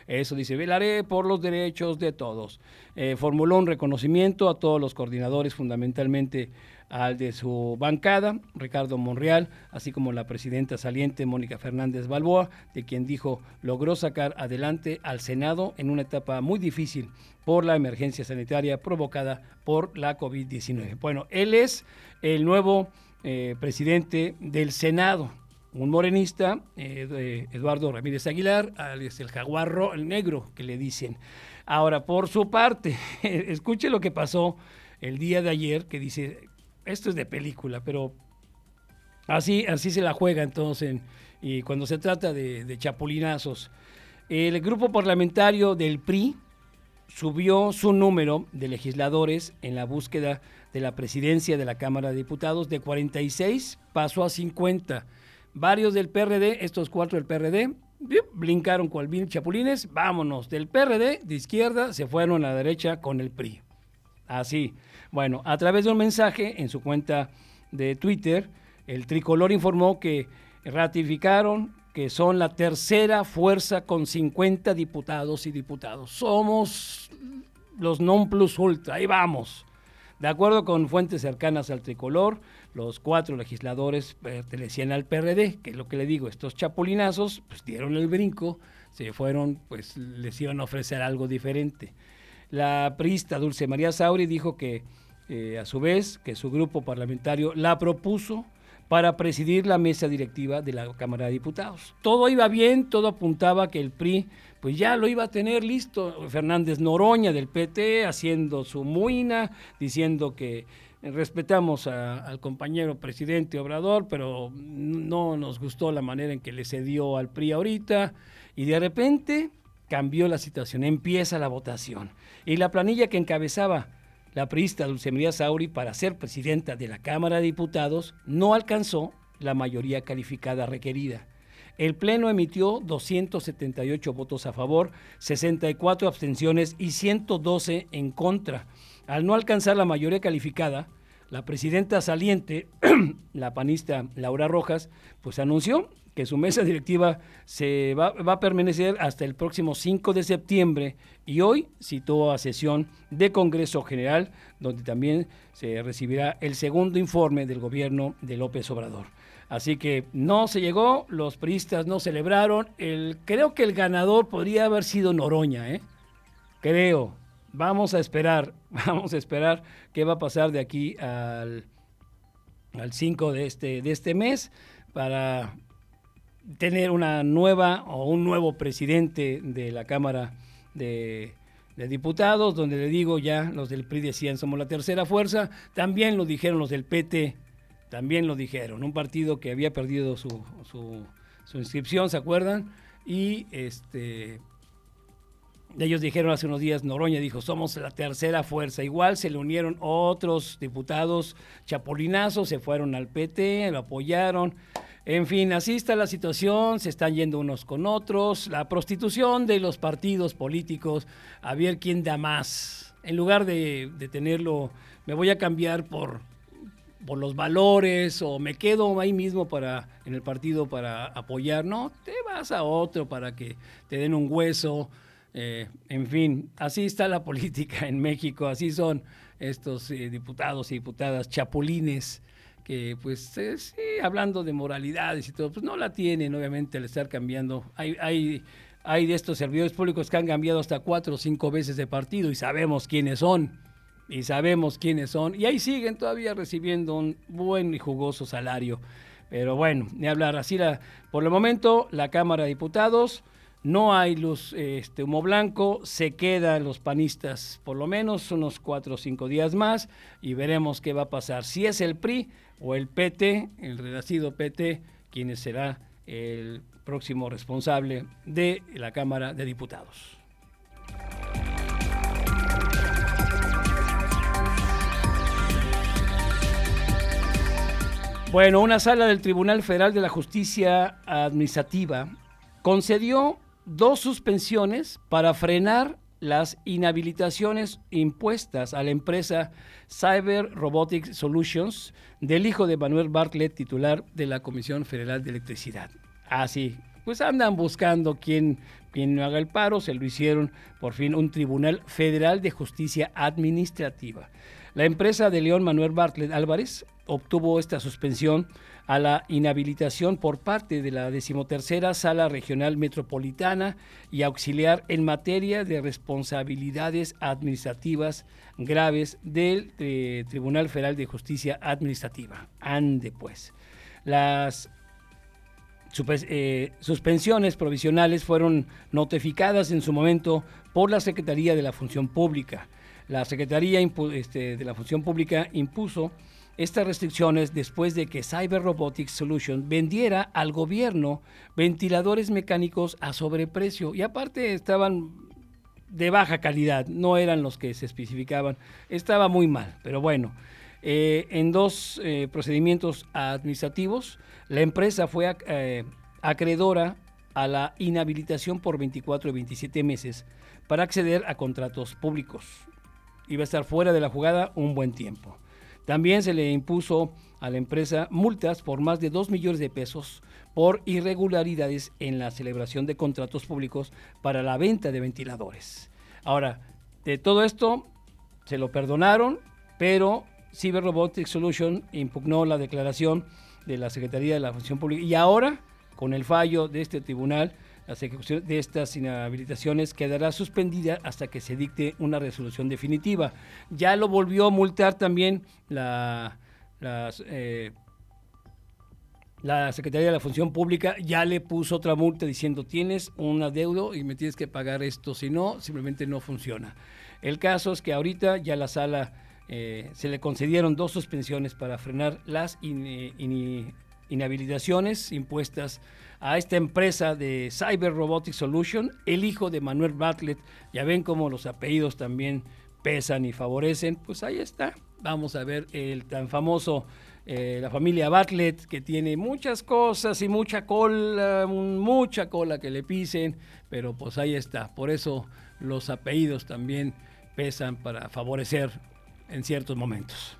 eso dice, velaré por los derechos de todos. Eh, formuló un reconocimiento a todos los coordinadores, fundamentalmente al de su bancada, Ricardo Monreal, así como la presidenta saliente, Mónica Fernández Balboa, de quien dijo logró sacar adelante al Senado en una etapa muy difícil por la emergencia sanitaria provocada por la COVID-19. Bueno, él es el nuevo eh, presidente del Senado un morenista, eh, Eduardo Ramírez Aguilar, es el jaguarro, el negro que le dicen. Ahora, por su parte, escuche lo que pasó el día de ayer, que dice, esto es de película, pero así, así se la juega entonces, y cuando se trata de, de chapulinazos. El grupo parlamentario del PRI subió su número de legisladores en la búsqueda de la presidencia de la Cámara de Diputados de 46 pasó a 50. Varios del PRD, estos cuatro del PRD, brincaron cual mil chapulines, vámonos, del PRD de izquierda se fueron a la derecha con el PRI. Así. Bueno, a través de un mensaje en su cuenta de Twitter, el tricolor informó que ratificaron que son la tercera fuerza con 50 diputados y diputados. Somos los non plus ultra, ahí vamos. De acuerdo con fuentes cercanas al tricolor, los cuatro legisladores pertenecían al PRD, que es lo que le digo, estos chapulinazos pues dieron el brinco, se fueron, pues les iban a ofrecer algo diferente. La priista Dulce María Sauri dijo que eh, a su vez que su grupo parlamentario la propuso para presidir la mesa directiva de la Cámara de Diputados. Todo iba bien, todo apuntaba que el PRI pues ya lo iba a tener listo. Fernández Noroña del PT haciendo su muina, diciendo que respetamos al compañero presidente Obrador, pero no nos gustó la manera en que le cedió al PRI ahorita. Y de repente cambió la situación, empieza la votación. Y la planilla que encabezaba la priista Dulce María Sauri para ser presidenta de la Cámara de Diputados no alcanzó la mayoría calificada requerida. El Pleno emitió 278 votos a favor, 64 abstenciones y 112 en contra. Al no alcanzar la mayoría calificada, la presidenta saliente, la panista Laura Rojas, pues anunció que su mesa directiva se va, a permanecer hasta el próximo 5 de septiembre y hoy citó a sesión de Congreso General, donde también se recibirá el segundo informe del gobierno de López Obrador. Así que no se llegó, los priistas no celebraron. El, creo que el ganador podría haber sido Noroña, ¿eh? Creo. Vamos a esperar, vamos a esperar qué va a pasar de aquí al, al 5 de este, de este mes para tener una nueva o un nuevo presidente de la Cámara de, Diputados, donde le digo ya, los del PRI decían somos la tercera fuerza, también lo dijeron los del PT, también lo dijeron, un partido que había perdido su, su, inscripción, ¿se acuerdan? Y este ellos dijeron hace unos días, Noroña dijo, somos la tercera fuerza. Igual se le unieron otros diputados chapolinazos, se fueron al PT, lo apoyaron. En fin, así está la situación, se están yendo unos con otros, la prostitución de los partidos políticos, a ver quién da más. En lugar de, tenerlo, me voy a cambiar por, por los valores o me quedo ahí mismo para en el partido para apoyar, no, te vas a otro para que te den un hueso. Eh, en fin, así está la política en México, así son estos eh, diputados y diputadas chapulines que pues eh, sí, hablando de moralidades y todo, pues no la tienen obviamente al estar cambiando. Hay, hay, hay de estos servidores públicos que han cambiado hasta cuatro o cinco veces de partido y sabemos quiénes son. Y sabemos quiénes son. Y ahí siguen todavía recibiendo un buen y jugoso salario. Pero bueno, ni hablar. Así la, por el momento, la Cámara de Diputados no hay luz, este, humo blanco, se quedan los panistas por lo menos unos cuatro o cinco días más y veremos qué va a pasar. Si es el PRI o el PT, el renacido PT, quien será el próximo responsable de la Cámara de Diputados. Bueno, una sala del Tribunal Federal de la Justicia Administrativa concedió dos suspensiones para frenar las inhabilitaciones impuestas a la empresa Cyber Robotics Solutions del hijo de Manuel Bartlett, titular de la Comisión Federal de Electricidad. Así, ah, pues andan buscando quién, quién no haga el paro, se lo hicieron por fin un Tribunal Federal de Justicia Administrativa. La empresa de León Manuel Bartlett Álvarez obtuvo esta suspensión a la inhabilitación por parte de la decimotercera Sala Regional Metropolitana y auxiliar en materia de responsabilidades administrativas graves del eh, Tribunal Federal de Justicia Administrativa. Ande pues. Las eh, suspensiones provisionales fueron notificadas en su momento por la Secretaría de la Función Pública. La Secretaría este, de la Función Pública impuso estas restricciones después de que Cyber Robotics Solution vendiera al gobierno ventiladores mecánicos a sobreprecio y aparte estaban de baja calidad, no eran los que se especificaban, estaba muy mal, pero bueno, eh, en dos eh, procedimientos administrativos, la empresa fue eh, acreedora a la inhabilitación por 24 y 27 meses para acceder a contratos públicos. Iba a estar fuera de la jugada un buen tiempo. También se le impuso a la empresa multas por más de 2 millones de pesos por irregularidades en la celebración de contratos públicos para la venta de ventiladores. Ahora, de todo esto se lo perdonaron, pero Cyber Robotics Solution impugnó la declaración de la Secretaría de la Función Pública y ahora, con el fallo de este tribunal, la ejecución de estas inhabilitaciones quedará suspendida hasta que se dicte una resolución definitiva. Ya lo volvió a multar también la, eh, la Secretaría de la Función Pública, ya le puso otra multa diciendo tienes un adeudo y me tienes que pagar esto, si no, simplemente no funciona. El caso es que ahorita ya la sala eh, se le concedieron dos suspensiones para frenar las inhabilitaciones impuestas a esta empresa de Cyber Robotics Solution, el hijo de Manuel Bartlett. Ya ven cómo los apellidos también pesan y favorecen. Pues ahí está. Vamos a ver el tan famoso, eh, la familia Bartlett, que tiene muchas cosas y mucha cola, mucha cola que le pisen, pero pues ahí está. Por eso los apellidos también pesan para favorecer en ciertos momentos.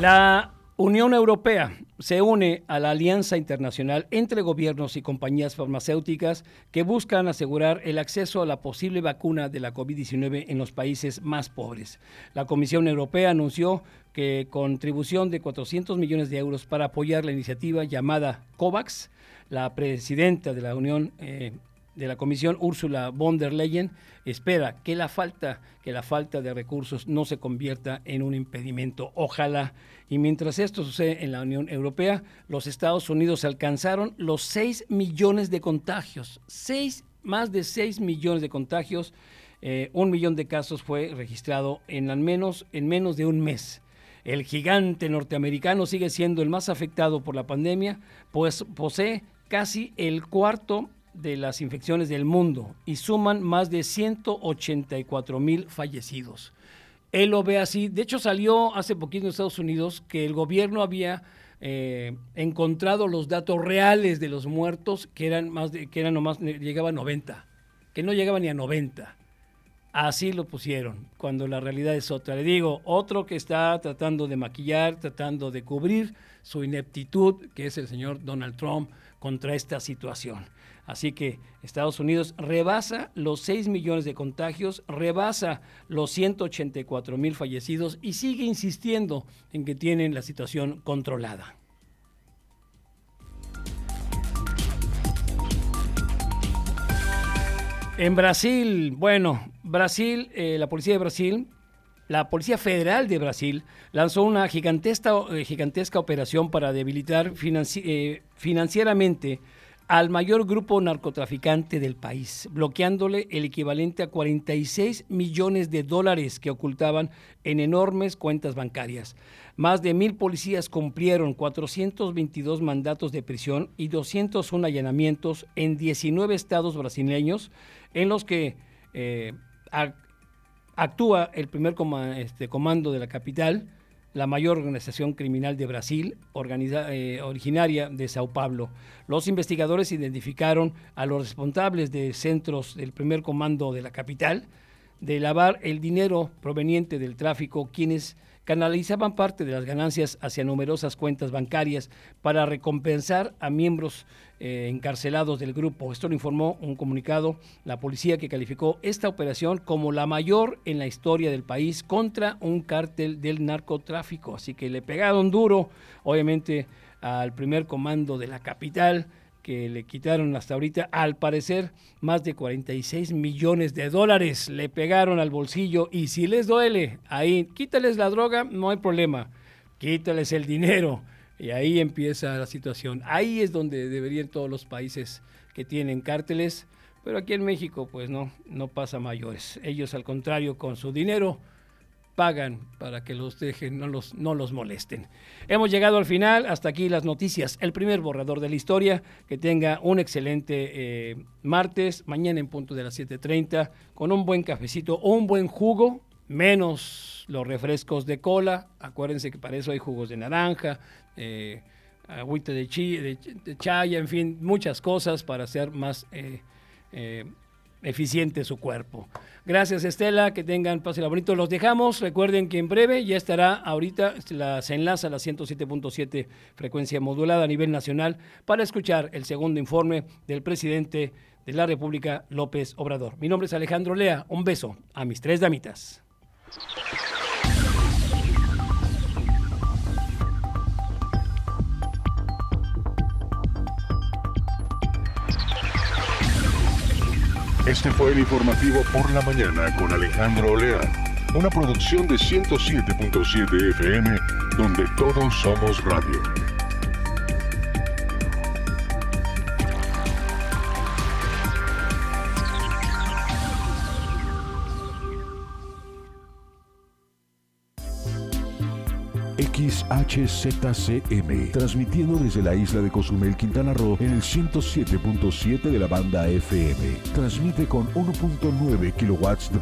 La Unión Europea se une a la alianza internacional entre gobiernos y compañías farmacéuticas que buscan asegurar el acceso a la posible vacuna de la COVID-19 en los países más pobres. La Comisión Europea anunció que contribución de 400 millones de euros para apoyar la iniciativa llamada COVAX, la presidenta de la Unión eh, de la Comisión Úrsula von der Leyen espera que la falta que la falta de recursos no se convierta en un impedimento. Ojalá. Y mientras esto sucede en la Unión Europea, los Estados Unidos alcanzaron los 6 millones de contagios. Seis, más de 6 millones de contagios. Eh, un millón de casos fue registrado en al menos en menos de un mes. El gigante norteamericano sigue siendo el más afectado por la pandemia, pues posee casi el cuarto de las infecciones del mundo y suman más de 184 mil fallecidos. Él lo ve así. De hecho, salió hace poquito en Estados Unidos que el gobierno había eh, encontrado los datos reales de los muertos, que eran más de, que eran nomás, llegaban a 90, que no llegaban ni a 90. Así lo pusieron, cuando la realidad es otra. Le digo, otro que está tratando de maquillar, tratando de cubrir su ineptitud, que es el señor Donald Trump, contra esta situación. Así que Estados Unidos rebasa los 6 millones de contagios, rebasa los 184 mil fallecidos y sigue insistiendo en que tienen la situación controlada. En Brasil, bueno, Brasil, eh, la policía de Brasil, la Policía Federal de Brasil lanzó una gigantesca, eh, operación para debilitar eh, financieramente al mayor grupo narcotraficante del país, bloqueándole el equivalente a 46 millones de dólares que ocultaban en enormes cuentas bancarias. Más de mil policías cumplieron 422 mandatos de prisión y 201 allanamientos en 19 estados brasileños en los que eh, actúa el primer este, comando de la capital, la mayor organización criminal de Brasil, eh, originaria de Sao Paulo. Los investigadores identificaron a los responsables de centros del primer comando de la capital de lavar el dinero proveniente del tráfico, quienes canalizaban parte de las ganancias hacia numerosas cuentas bancarias para recompensar a miembros eh, encarcelados del grupo. Esto lo informó un comunicado la policía que calificó esta operación como la mayor en la historia del país contra un cártel del narcotráfico. Así que le pegaron duro, obviamente, al primer comando de la capital que le quitaron hasta ahorita, al parecer, más de 46 millones de dólares le pegaron al bolsillo y si les duele, ahí quítales la droga, no hay problema, quítales el dinero y ahí empieza la situación. Ahí es donde deberían todos los países que tienen cárteles, pero aquí en México pues no, no pasa mayores. Ellos al contrario, con su dinero pagan para que los dejen, no los, no los molesten. Hemos llegado al final, hasta aquí las noticias, el primer borrador de la historia, que tenga un excelente eh, martes, mañana en punto de las 7.30, con un buen cafecito o un buen jugo, menos los refrescos de cola, acuérdense que para eso hay jugos de naranja, eh, agüita de, chi, chaya, en fin, muchas cosas para hacer más... Eh, eh eficiente su cuerpo. Gracias Estela, que tengan pase bonito. Los dejamos, recuerden que en breve ya estará ahorita, la, se enlaza a la 107.7 frecuencia modulada a nivel nacional para escuchar el segundo informe del presidente de la República, López Obrador. Mi nombre es Alejandro Lea, un beso a mis tres damitas. Este fue el informativo por la mañana con Alejandro Olea, una producción de 107.7 FM donde todos somos radio. XHZCM, transmitiendo desde la isla de Cozumel, Quintana Roo, en el 107.7 de la banda FM. Transmite con 1.9 kilowatts de